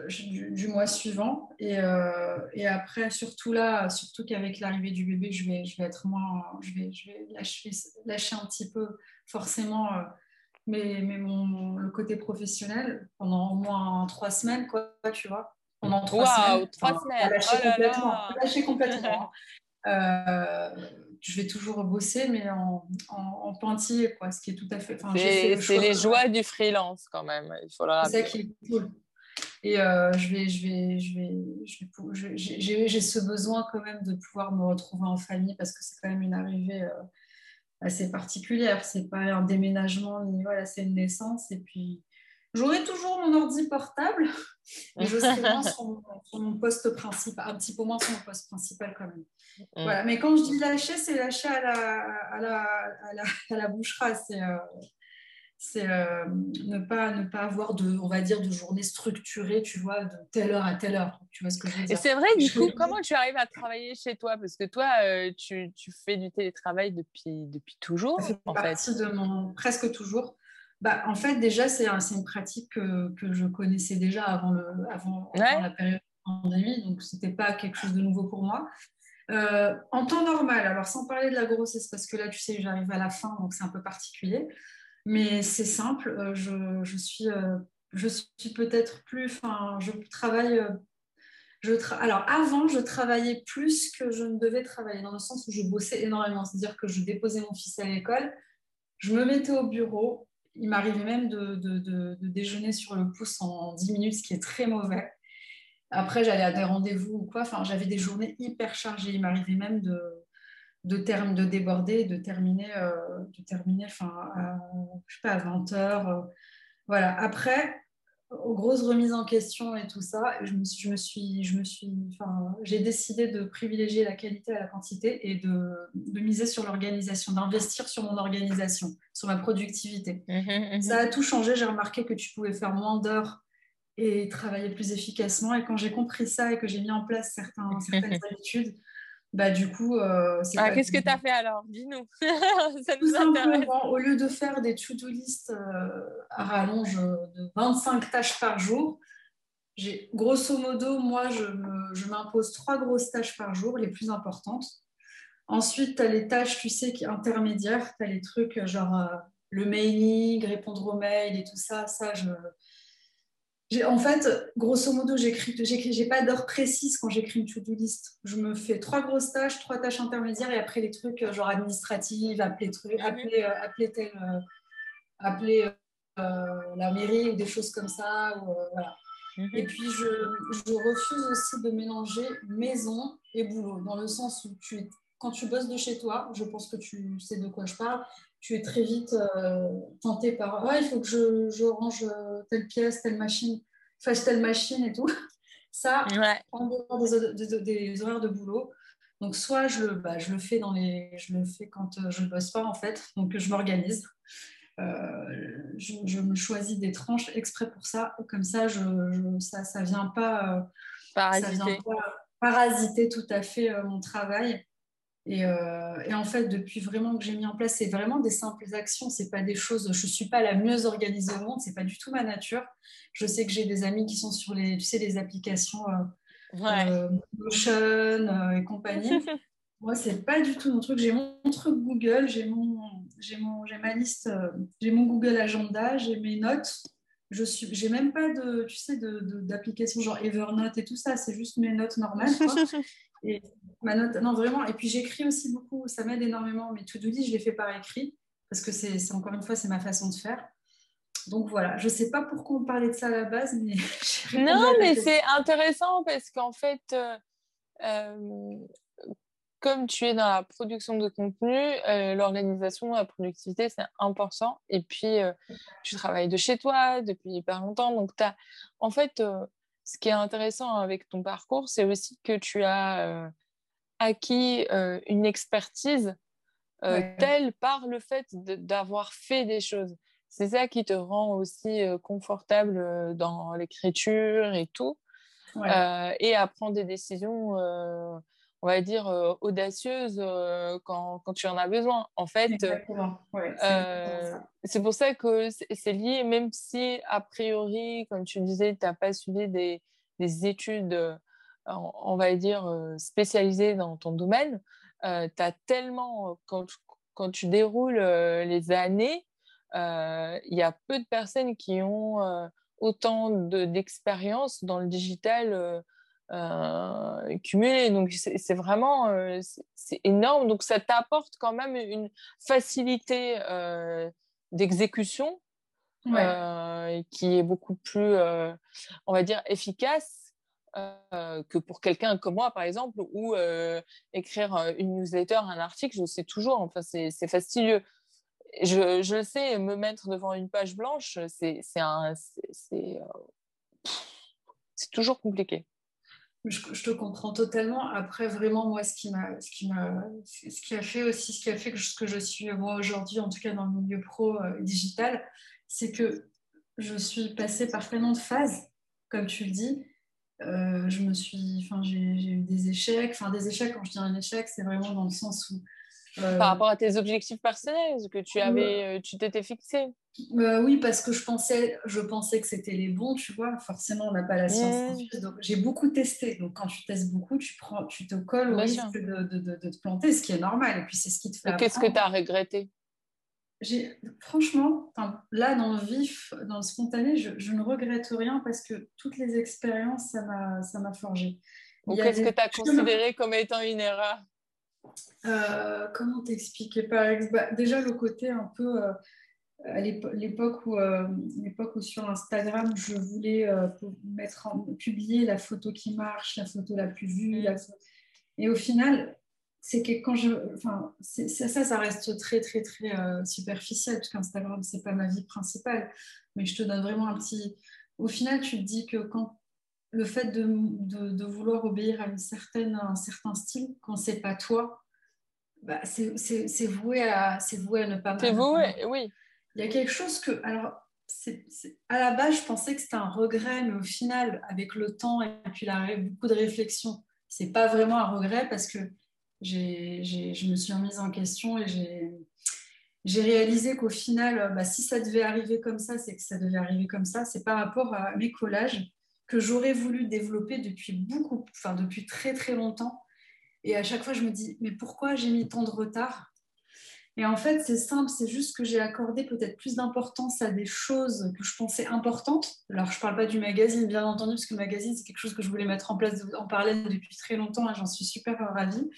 Speaker 1: du, mois suivant. Et, après, surtout là, surtout qu'avec l'arrivée du bébé, je vais, je vais être moins. Je vais, je vais lâcher, lâcher un petit peu, forcément mais, mais mon, le côté professionnel pendant au moins trois semaines, quoi, tu vois. Pendant trois semaines.
Speaker 2: Trois semaines.
Speaker 1: Lâcher, oh complètement, lâcher complètement. euh, je vais toujours bosser, mais en, en, pointillé, quoi, ce qui est tout à fait.
Speaker 2: C'est les joies du freelance, quand même.
Speaker 1: C'est ça qui est cool. Et euh, je vais, je vais, je vais, j'ai ce besoin quand même de pouvoir me retrouver en famille parce que c'est quand même une arrivée. Euh, assez particulière. C'est pas un déménagement, ni voilà, c'est une naissance. Et puis, j'aurai toujours mon ordi portable, et je serai moins sur, mon, poste principal, un petit peu moins sur mon poste principal quand même. Mm. Voilà. Mais quand je dis lâcher, c'est lâcher à la, à la, à la, à la bouchera. C'est euh, euh, ne, pas, ne pas avoir de, on va dire, de journée structurée, tu vois, de telle heure à telle heure. Tu vois ce que je veux dire?
Speaker 2: Et c'est vrai, du coup, comment tu arrives à travailler chez toi? Parce que toi, euh, tu, tu, fais du télétravail depuis, depuis toujours,
Speaker 1: en fait. de mon... Presque toujours. Bah, en fait, déjà, c'est un, une pratique que, que, je connaissais déjà avant, le, avant, la période de pandémie, donc ce n'était pas quelque chose de nouveau pour moi. Euh, en temps normal, alors sans parler de la grossesse, parce que là, tu sais, j'arrive à la fin, donc c'est un peu particulier. Mais c'est simple, je, je suis, je suis peut-être plus, enfin, je travaille alors avant, je travaillais plus que je ne devais travailler, dans le sens où je bossais énormément. C'est-à-dire que je déposais mon fils à l'école, je me mettais au bureau. Il m'arrivait même de, déjeuner sur le pouce en 10 minutes, ce qui est très mauvais. Après, j'allais à des rendez-vous ou quoi. J'avais des journées hyper chargées. Il m'arrivait même de, de, déborder, de terminer, euh, de terminer enfin, à, je sais pas, à 20 heures. Euh. voilà. Après, aux grosses remises en question et tout ça, je me, je me suis, je me suis, enfin, j'ai décidé de privilégier la qualité à la quantité et de, de miser sur l'organisation, d'investir sur mon organisation, sur ma productivité. Mmh mmh ça a tout changé. J'ai remarqué que tu pouvais faire moins d'heures et travailler plus efficacement. Et quand j'ai compris ça et que j'ai mis en place certains, certaines habitudes, bah, du coup, euh,
Speaker 2: ah, Qu'est-ce que tu as fait alors? Dis-nous.
Speaker 1: ça nous intéresse. Au lieu de faire des to-do list euh, à rallonge de 25 tâches par jour, j'ai grosso modo, moi, je m'impose trois grosses tâches par jour, les plus importantes. Ensuite, tu as les tâches, tu sais, intermédiaires. Tu as les trucs euh, genre le mailing, répondre aux mails et tout ça. Ça, je en fait, grosso modo, j'écris, j'ai pas d'heure précise quand j'écris une to-do list. Je me fais trois grosses tâches, trois tâches intermédiaires et après les trucs euh, genre administratives, appeler, truc, mhm. appeler, euh, appeler, tel, euh, appeler la mairie ou des choses comme ça. voilà. Mhm. Et puis, je, je, refuse aussi de mélanger maison et boulot, dans le sens où tu, quand tu bosses de chez toi, je pense que tu sais de quoi je parle, tu es très vite euh, tenté par ouais, il faut que je, je, range euh, telle pièce, telle machine, fasse telle machine et tout. Ça, en dehors des, des, horaires de boulot. Donc, soit je, bah, je, le fais dans les, je le fais quand euh, je ne bosse pas, en fait. Donc, je m'organise. je, me choisis des tranches exprès pour ça. Comme ça, je, ça ne vient pas,
Speaker 2: parasiter. Ça vient
Speaker 1: pas parasiter tout à fait mon travail. Euh, et, en fait, depuis vraiment que j'ai mis en place, c'est vraiment des simples actions. C'est pas des choses. Je suis pas la mieux organisée au monde. C'est pas du tout ma nature. Je sais que j'ai des amis qui sont sur les, tu sais, les applications euh, euh Notion et compagnie. Moi, c'est pas du tout mon truc. J'ai mon truc Google, j'ai mon, j'ai mon, j'ai ma liste, j'ai mon Google Agenda, j'ai mes notes. Je suis, j'ai même pas de, tu sais, de, d'applications genre Evernote et tout ça. C'est juste mes notes normales. Et ma note, non, vraiment. Et puis j'écris aussi beaucoup, ça m'aide énormément. Mais tout do list, je les fais par écrit, parce que c'est encore une fois, c'est ma façon de faire. Donc voilà, je ne sais pas pourquoi on parlait de ça à la base, mais.
Speaker 2: non, mais c'est intéressant parce qu'en fait, euh, euh, comme tu es dans la production de contenu, euh, l'organisation, la productivité, c'est important. Et puis, tu travailles de chez toi depuis hyper longtemps. Donc, tu as, en fait, ce qui est intéressant avec ton parcours, c'est aussi que tu as euh, acquis euh, une expertise euh, telle par le fait d'avoir fait des choses. C'est ça qui te rend aussi confortable dans l'écriture et tout, et à prendre des décisions on va dire, euh, audacieuse euh, quand, quand, tu en as besoin. En fait, euh, c'est pour ça que c'est lié, même si, a priori, comme tu disais, tu n'as pas suivi des, des études, on, va dire, spécialisées dans ton domaine, tu as tellement, quand, quand, tu déroules les années, il y a peu de personnes qui ont autant d'expérience dans le digital euh, cumulé. Donc, c'est vraiment euh, c'est énorme. Donc, ça t'apporte quand même une facilité euh, d'exécution qui est beaucoup plus, on va dire, efficace que pour quelqu'un comme moi, par exemple, ou écrire une newsletter, un article, je sais toujours, enfin, c'est fastidieux. Je, je sais, me mettre devant une page blanche, c'est toujours compliqué.
Speaker 1: Je, te comprends totalement. Après, vraiment, moi, ce qui m'a, ce qui m'a, ce qui a fait aussi, ce qui a fait que ce que je suis moi aujourd'hui, en tout cas dans le milieu pro euh, digital, c'est que je suis passée par tellement de phases, comme tu le dis. Euh, je me suis, enfin, j'ai, eu des échecs. Enfin, des échecs. Quand je dis un échec, c'est vraiment dans le sens où
Speaker 2: euh, Par rapport à tes objectifs personnels que tu avais, tu t'étais fixé.
Speaker 1: Euh, oui, parce que je pensais, je pensais que c'était les bons, tu vois. Forcément, on n'a pas la science. Donc, j'ai beaucoup testé. Donc, quand tu testes beaucoup, tu, prends, tu te colles au risque de, de, de, te planter, ce qui est normal. Et puis, c'est ce qui te fait.
Speaker 2: Qu'est-ce que tu as regretté?
Speaker 1: Franchement, là, dans le vif, dans le spontané, je, ne regrette rien parce que toutes les expériences, ça m'a forgé.
Speaker 2: Qu'est-ce que tu as considéré comme étant une erreur?
Speaker 1: Euh, Comment t'expliquer? Par exemple, bah, déjà le côté un peu euh, à l'époque où, euh, où sur Instagram, je voulais mettre en, publier la photo qui marche, la photo la plus vue. Mm. Et au final, c'est que quand je. Enfin, ça, ça reste très, très, très superficiel, parce qu'Instagram, c'est pas ma vie principale. Mais je te donne vraiment un petit. Au final, tu te dis que quand le fait de, de, vouloir obéir à, une certaine, un certain style, quand c'est pas toi, bah, c'est voué, à, voué à ne pas
Speaker 2: C'est voué, oui.
Speaker 1: Il y a quelque chose que. Alors, à la base, je pensais que c'était un regret, mais au final, avec le temps et puis beaucoup de réflexion, c'est pas vraiment un regret parce que je me suis remise en question et j'ai réalisé qu'au final, bah, si ça devait arriver comme ça, c'est que ça devait arriver comme ça. C'est par rapport à mes collages que j'aurais voulu développer depuis beaucoup, enfin depuis très très longtemps. Et à chaque fois, je me dis, mais pourquoi j'ai mis tant de retard? Et en fait, c'est simple, c'est juste que j'ai accordé peut-être plus d'importance à des choses que je pensais importantes. Alors, je ne parle pas du magazine, bien entendu, parce que le magazine, c'est quelque chose que je voulais mettre en place en parallèle depuis très longtemps, et j'en suis super ravie.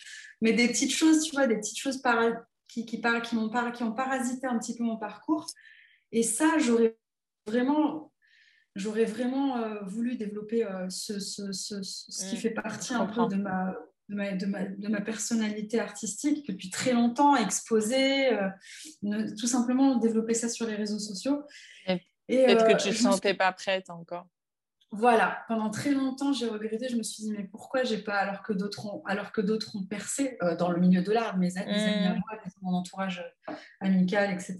Speaker 1: Mais des petites choses, tu vois, des petites choses qui, qui, qui, m'ont qui ont parasité un petit peu mon parcours. Et ça, j'aurais vraiment j'aurais vraiment euh, voulu développer euh, ce, ce, ce, ce, qui mm. fait partie un peu de ma, de ma, de, ma, de ma, personnalité artistique depuis très longtemps, exposer, euh, tout simplement développer ça sur les réseaux sociaux.
Speaker 2: Peut-être que tu ne te sentais pas prête encore.
Speaker 1: Voilà, pendant très longtemps, j'ai regretté. Je me suis dit, mais pourquoi j'ai pas, alors que d'autres ont, alors que d'autres ont percé dans le milieu de l'art, mes, amis à mm. moi, mon entourage amical, etc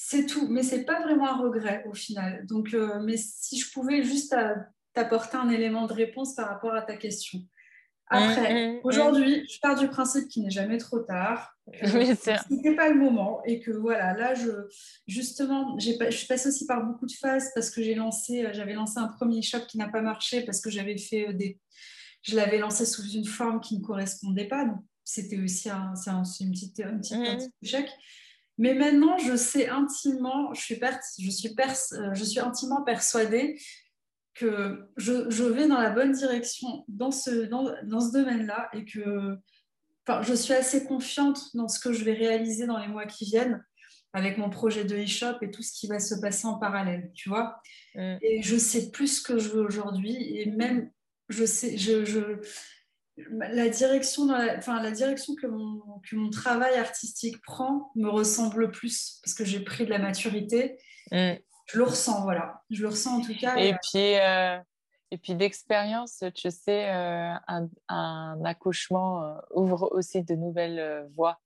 Speaker 1: c'est tout. Mais c'est pas vraiment un regret au final. Donc, euh, mais si je pouvais juste t'apporter un élément de réponse par rapport à ta question. Après, mmh, mmh, mmh. aujourd'hui, je pars du principe qu'il n'est jamais trop tard. Ce n'était pas le moment et que voilà, là, je, justement, je suis passée aussi par beaucoup de phases parce que j'ai lancé, euh, j'avais lancé un premier shop qui n'a pas marché parce que j'avais fait euh, des, je l'avais lancé sous une forme qui ne correspondait pas. Donc, c'était aussi un, un, une petite, un petit, un petit échec. Mais maintenant, je sais intimement, je suis, je suis, euh, je suis intimement persuadée que je, je, vais dans la bonne direction dans ce, dans, dans ce domaine-là et que enfin, je suis assez confiante dans ce que je vais réaliser dans les mois qui viennent avec mon projet de e-shop et tout ce qui va se passer en parallèle, tu vois. Mm. Et je sais plus ce que je veux aujourd'hui et même je sais, je, je, la direction, la, enfin, la direction que mon, que mon travail artistique prend me ressemble plus parce que j'ai pris de la maturité. Mm. Je le ressens, voilà. Je le ressens en tout cas.
Speaker 2: Et, puis, euh, et puis d'expérience, tu sais, euh, un, un, accouchement euh, ouvre aussi de nouvelles voies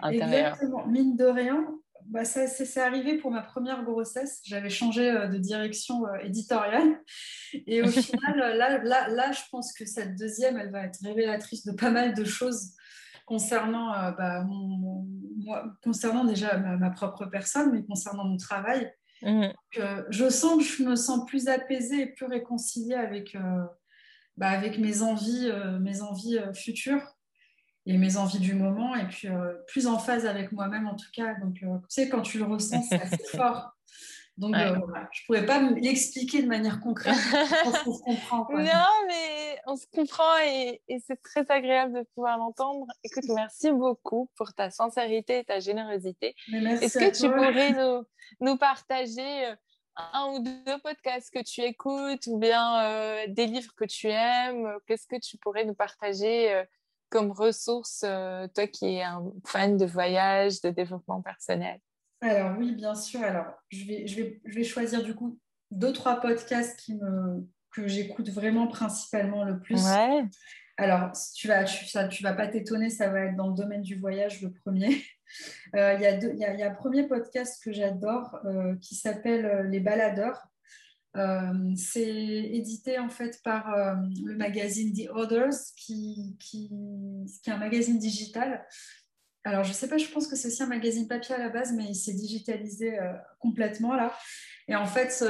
Speaker 2: intérieures.
Speaker 1: Exactement. Mine de rien, bah, ça, c'est arrivé pour ma première grossesse. J'avais changé euh, de direction euh, éditoriale. Et au final, euh, là, là, là, je pense que cette deuxième, elle va être révélatrice de pas mal de choses concernant, bah, moi, concernant déjà ma, propre personne, mais concernant mon travail. Mmh. je sens que je me sens plus apaisée et plus réconciliée avec, bah, avec mes envies, mes envies futures et mes envies du moment, et puis euh, plus en phase avec moi-même en tout cas. Donc, euh, tu sais, quand tu le ressens, c'est assez fort. Donc, euh, je ne pourrais pas l'expliquer de manière concrète. on se comprend.
Speaker 2: Non, mais on se comprend et, c'est très agréable de pouvoir l'entendre. Écoute, merci beaucoup pour ta sincérité et ta générosité. Est-ce que tu pourrais nous, nous, partager un ou deux podcasts que tu écoutes ou bien des livres que tu aimes? Qu'est-ce que tu pourrais nous partager comme ressource, euh, toi qui es un fan de voyage, de développement personnel?
Speaker 1: Alors oui, bien sûr. Alors, je vais, je vais, je vais choisir du coup deux, trois podcasts qui me, que j'écoute vraiment principalement le plus. Ouais. Alors, tu vas, tu, ça, tu vas pas t'étonner, ça va être dans le domaine du voyage le premier. Euh, il y, y, a, y, a un premier podcast que j'adore euh, qui s'appelle Les Baladeurs. Euh, c'est édité en fait par euh, le magazine The Others, qui, qui, qui, est un magazine digital. Alors, je ne sais pas, je pense que c'est aussi un magazine papier à la base, mais il s'est digitalisé euh, complètement là. Et en fait,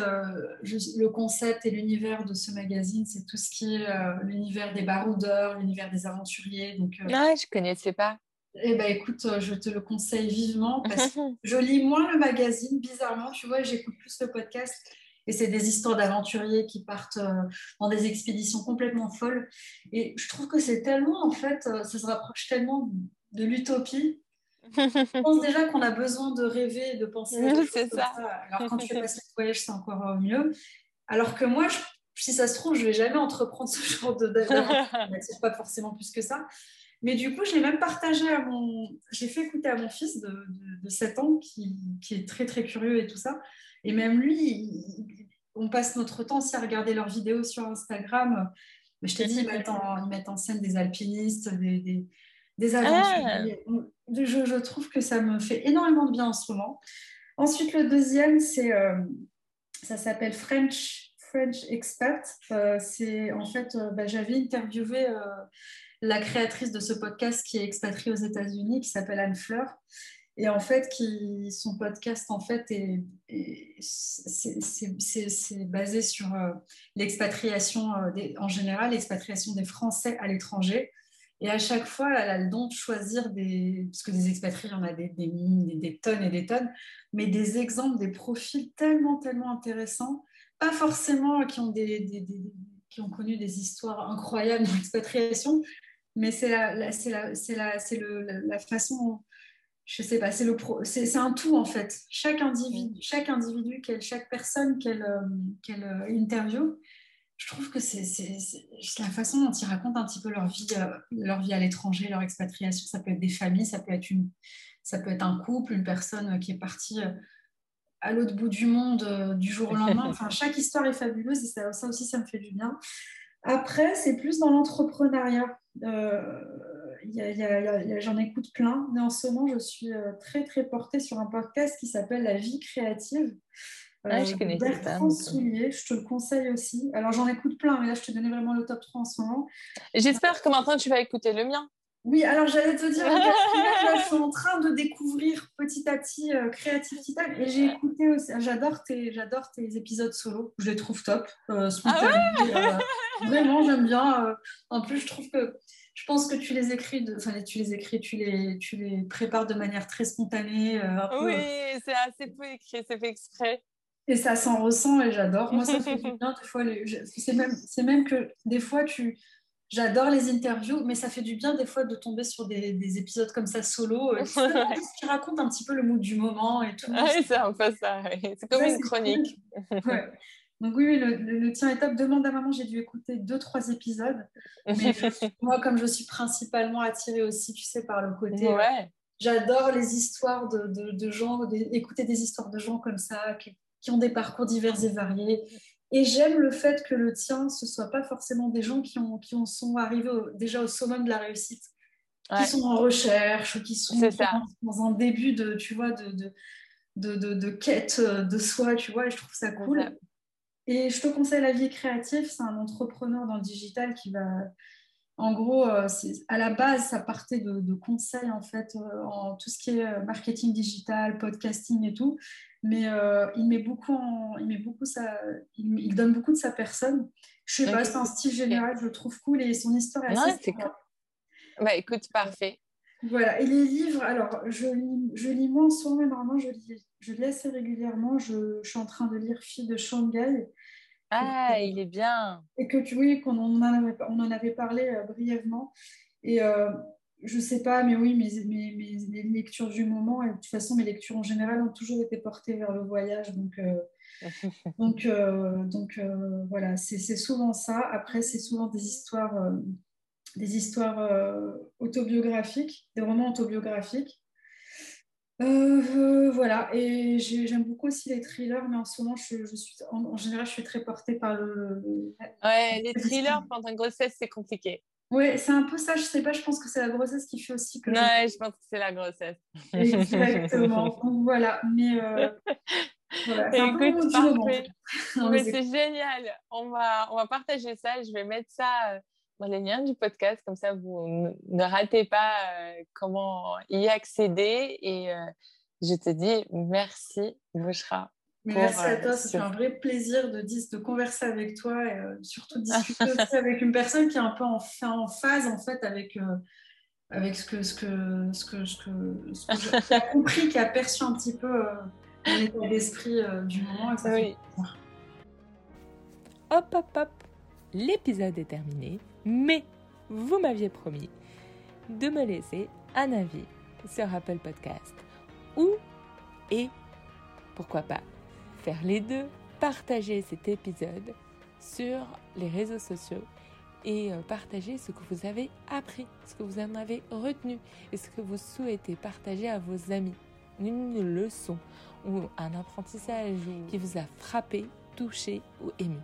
Speaker 1: le concept et l'univers de ce magazine, c'est tout ce qui est l'univers des baroudeurs, l'univers des aventuriers. Donc,
Speaker 2: ah, je ne connaissais pas.
Speaker 1: Eh ben, écoute, euh, je te le conseille vivement parce que je lis moins le magazine, bizarrement, tu vois, j'écoute plus le podcast. Et c'est des histoires d'aventuriers qui partent euh, dans des expéditions complètement folles. Et je trouve que c'est tellement, en fait, euh, ça se rapproche tellement de l'utopie. Je pense déjà qu'on a besoin de rêver, de penser.
Speaker 2: c'est ça.
Speaker 1: Alors quand tu passes le voyage, c'est encore mieux. Alors que moi, si ça se trouve, je ne vais jamais entreprendre ce genre d'aventure. pas forcément plus que ça. Mais du coup, je l'ai même partagé à mon. J'ai fait écouter à mon fils de, de, 7 ans qui, qui, est très très curieux et tout ça. Et même lui, on passe notre temps aussi à regarder leurs vidéos sur Instagram. Mais je t'ai dit, ils mettent, en, ils mettent, en, scène des alpinistes, des, des, des aventuriers. Ah. Je, je, trouve que ça me fait énormément de bien en ce moment. Ensuite, le deuxième, c'est euh, ça s'appelle French, French Expat. Euh, c'est en fait, euh, bah, j'avais interviewé la créatrice de ce podcast qui est expatriée aux États-Unis, qui s'appelle Anne Fleur. Et en fait, qui, son podcast, en fait, est, c'est basé sur l'expatriation, en général, l'expatriation des Français à l'étranger. Et à chaque fois, elle a le don de choisir des. Parce que des expatriés, il y en a des, des, des, tonnes et des tonnes, mais des exemples, des profils tellement, tellement intéressants. Pas forcément qui ont, des, qui ont connu des histoires incroyables d'expatriation, mais c'est la, la, la, la, façon, je sais pas, c'est un tout en fait. Chaque individu, mm. chaque, individu chaque personne qu'elle qu euh, interview, je trouve que c'est la façon dont ils racontent un petit peu leur vie, euh, leur vie à l'étranger, leur expatriation. Ça peut être des familles, ça peut être, une, ça peut être un couple, une personne qui est partie euh, à l'autre bout du monde du jour au lendemain. Enfin, chaque histoire est fabuleuse et ça, ça aussi, ça me fait du bien. Après, c'est plus dans l'entrepreneuriat. J'en écoute plein, mais en ce moment, je suis euh, très, très portée sur un podcast qui s'appelle La vie créative.
Speaker 2: Ah, je euh, connais
Speaker 1: Bertrand Soulier, je te le conseille aussi. Alors, j'en écoute plein, mais là, je te donnais vraiment le top 3 en ce moment.
Speaker 2: J'espère que maintenant, tu vas écouter le mien.
Speaker 1: Oui, alors j'allais te dire, je suis en train de découvrir petit à petit euh, Creative Titan et j'ai écouté aussi, j'adore tes, j'adore tes épisodes solo, je les trouve top, euh, ah euh, vraiment j'aime bien. en plus, je trouve que je pense que tu les écris, de, enfin tu les écris, tu les, tu les prépares de manière très spontanée.
Speaker 2: oui, c'est assez peu écrit, c'est fait exprès.
Speaker 1: Et ça s'en ressent et j'adore. Moi, ça fait du bien des fois. C'est même, même que des fois tu J'adore les interviews, mais ça fait du bien des fois de tomber sur des, épisodes comme ça solo, euh, qui racontent un petit peu le mood du moment et tout.
Speaker 2: oui, c'est un peu ça. C'est comme une chronique.
Speaker 1: Donc oui, le, tien est top. Demande à maman, j'ai dû écouter deux, trois épisodes. Mais moi, comme je suis principalement attirée aussi, tu sais, par le côté...
Speaker 2: Ouais.
Speaker 1: J'adore les histoires de, gens, écouter des histoires de gens comme ça, qui ont des parcours divers et variés, et j'aime le fait que le tien, ce soit pas forcément des gens qui, ont, qui ont, sont arrivés déjà au summum de la réussite, qui sont en recherche, qui sont dans, un début de, tu vois, de, de, de, de, quête de soi, tu vois, et je trouve ça cool. Et je te conseille La vie créative, c'est un entrepreneur dans le digital qui va... En gros, euh, à la base, ça partait de, conseils en fait euh, en tout ce qui est euh, marketing digital, podcasting et tout mais euh, il met beaucoup il met beaucoup ça il, donne beaucoup de sa personne. Je sais pas c'est un style général je le trouve cool et son histoire est assez
Speaker 2: cool. bah écoute parfait.
Speaker 1: Voilà et les livres alors je lis, je lis moins en normalement je lis, je lis assez régulièrement. Je, je, suis en train de lire Fille de Shanghai.
Speaker 2: Ah il est bien.
Speaker 1: Et que tu vois qu'on en avait, on en avait parlé euh, brièvement. Et euh, je sais pas, mais oui, mes, mes, mes, lectures du moment, et de toute façon, mes lectures en général ont toujours été portées vers le voyage. Donc, euh, donc, euh, donc euh, voilà, c'est souvent ça. Après, c'est souvent des histoires, des histoires autobiographiques, des romans autobiographiques. voilà, et j'aime beaucoup aussi les thrillers, mais en ce moment, je, je suis, en, général, je suis très portée par le.
Speaker 2: ouais, les thrillers pendant une grossesse, c'est compliqué.
Speaker 1: Oui, c'est un peu ça, je sais pas, je pense que c'est la grossesse qui fait aussi que.
Speaker 2: Ouais, je, pense que c'est la grossesse.
Speaker 1: Exactement. Donc voilà, mais. Euh, voilà,
Speaker 2: Écoute, parfait. mais c'est génial. On va, on va partager ça. Je vais mettre ça euh, dans les liens du podcast, comme ça vous ne ratez pas euh, comment y accéder. Et je te dis merci, Bouchra,
Speaker 1: merci à toi, c'est un vrai plaisir de, de converser avec toi et euh, surtout de discuter aussi avec une personne qui est un peu en, en phase en fait avec, euh, avec ce que, ce que, ce que, ce que, ce que j'ai compris, qui a perçu un petit peu l'état d'esprit du moment. Et ça oui.
Speaker 2: hop, hop, hop, l'épisode est terminé, mais vous m'aviez promis de me laisser un avis sur Apple Podcast ou et pourquoi pas faire les deux, partager cet épisode sur les réseaux sociaux et euh, partager ce que vous avez appris, ce que vous en avez retenu et ce que vous souhaitez partager à vos amis. Une leçon ou un apprentissage qui vous a frappé, touché ou ému.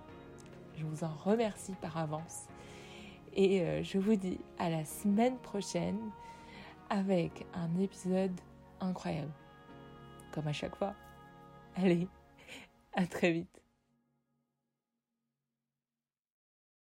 Speaker 2: Je vous en remercie par avance et euh, je vous dis à la semaine prochaine avec un épisode incroyable. Comme à chaque fois. Allez, à très vite.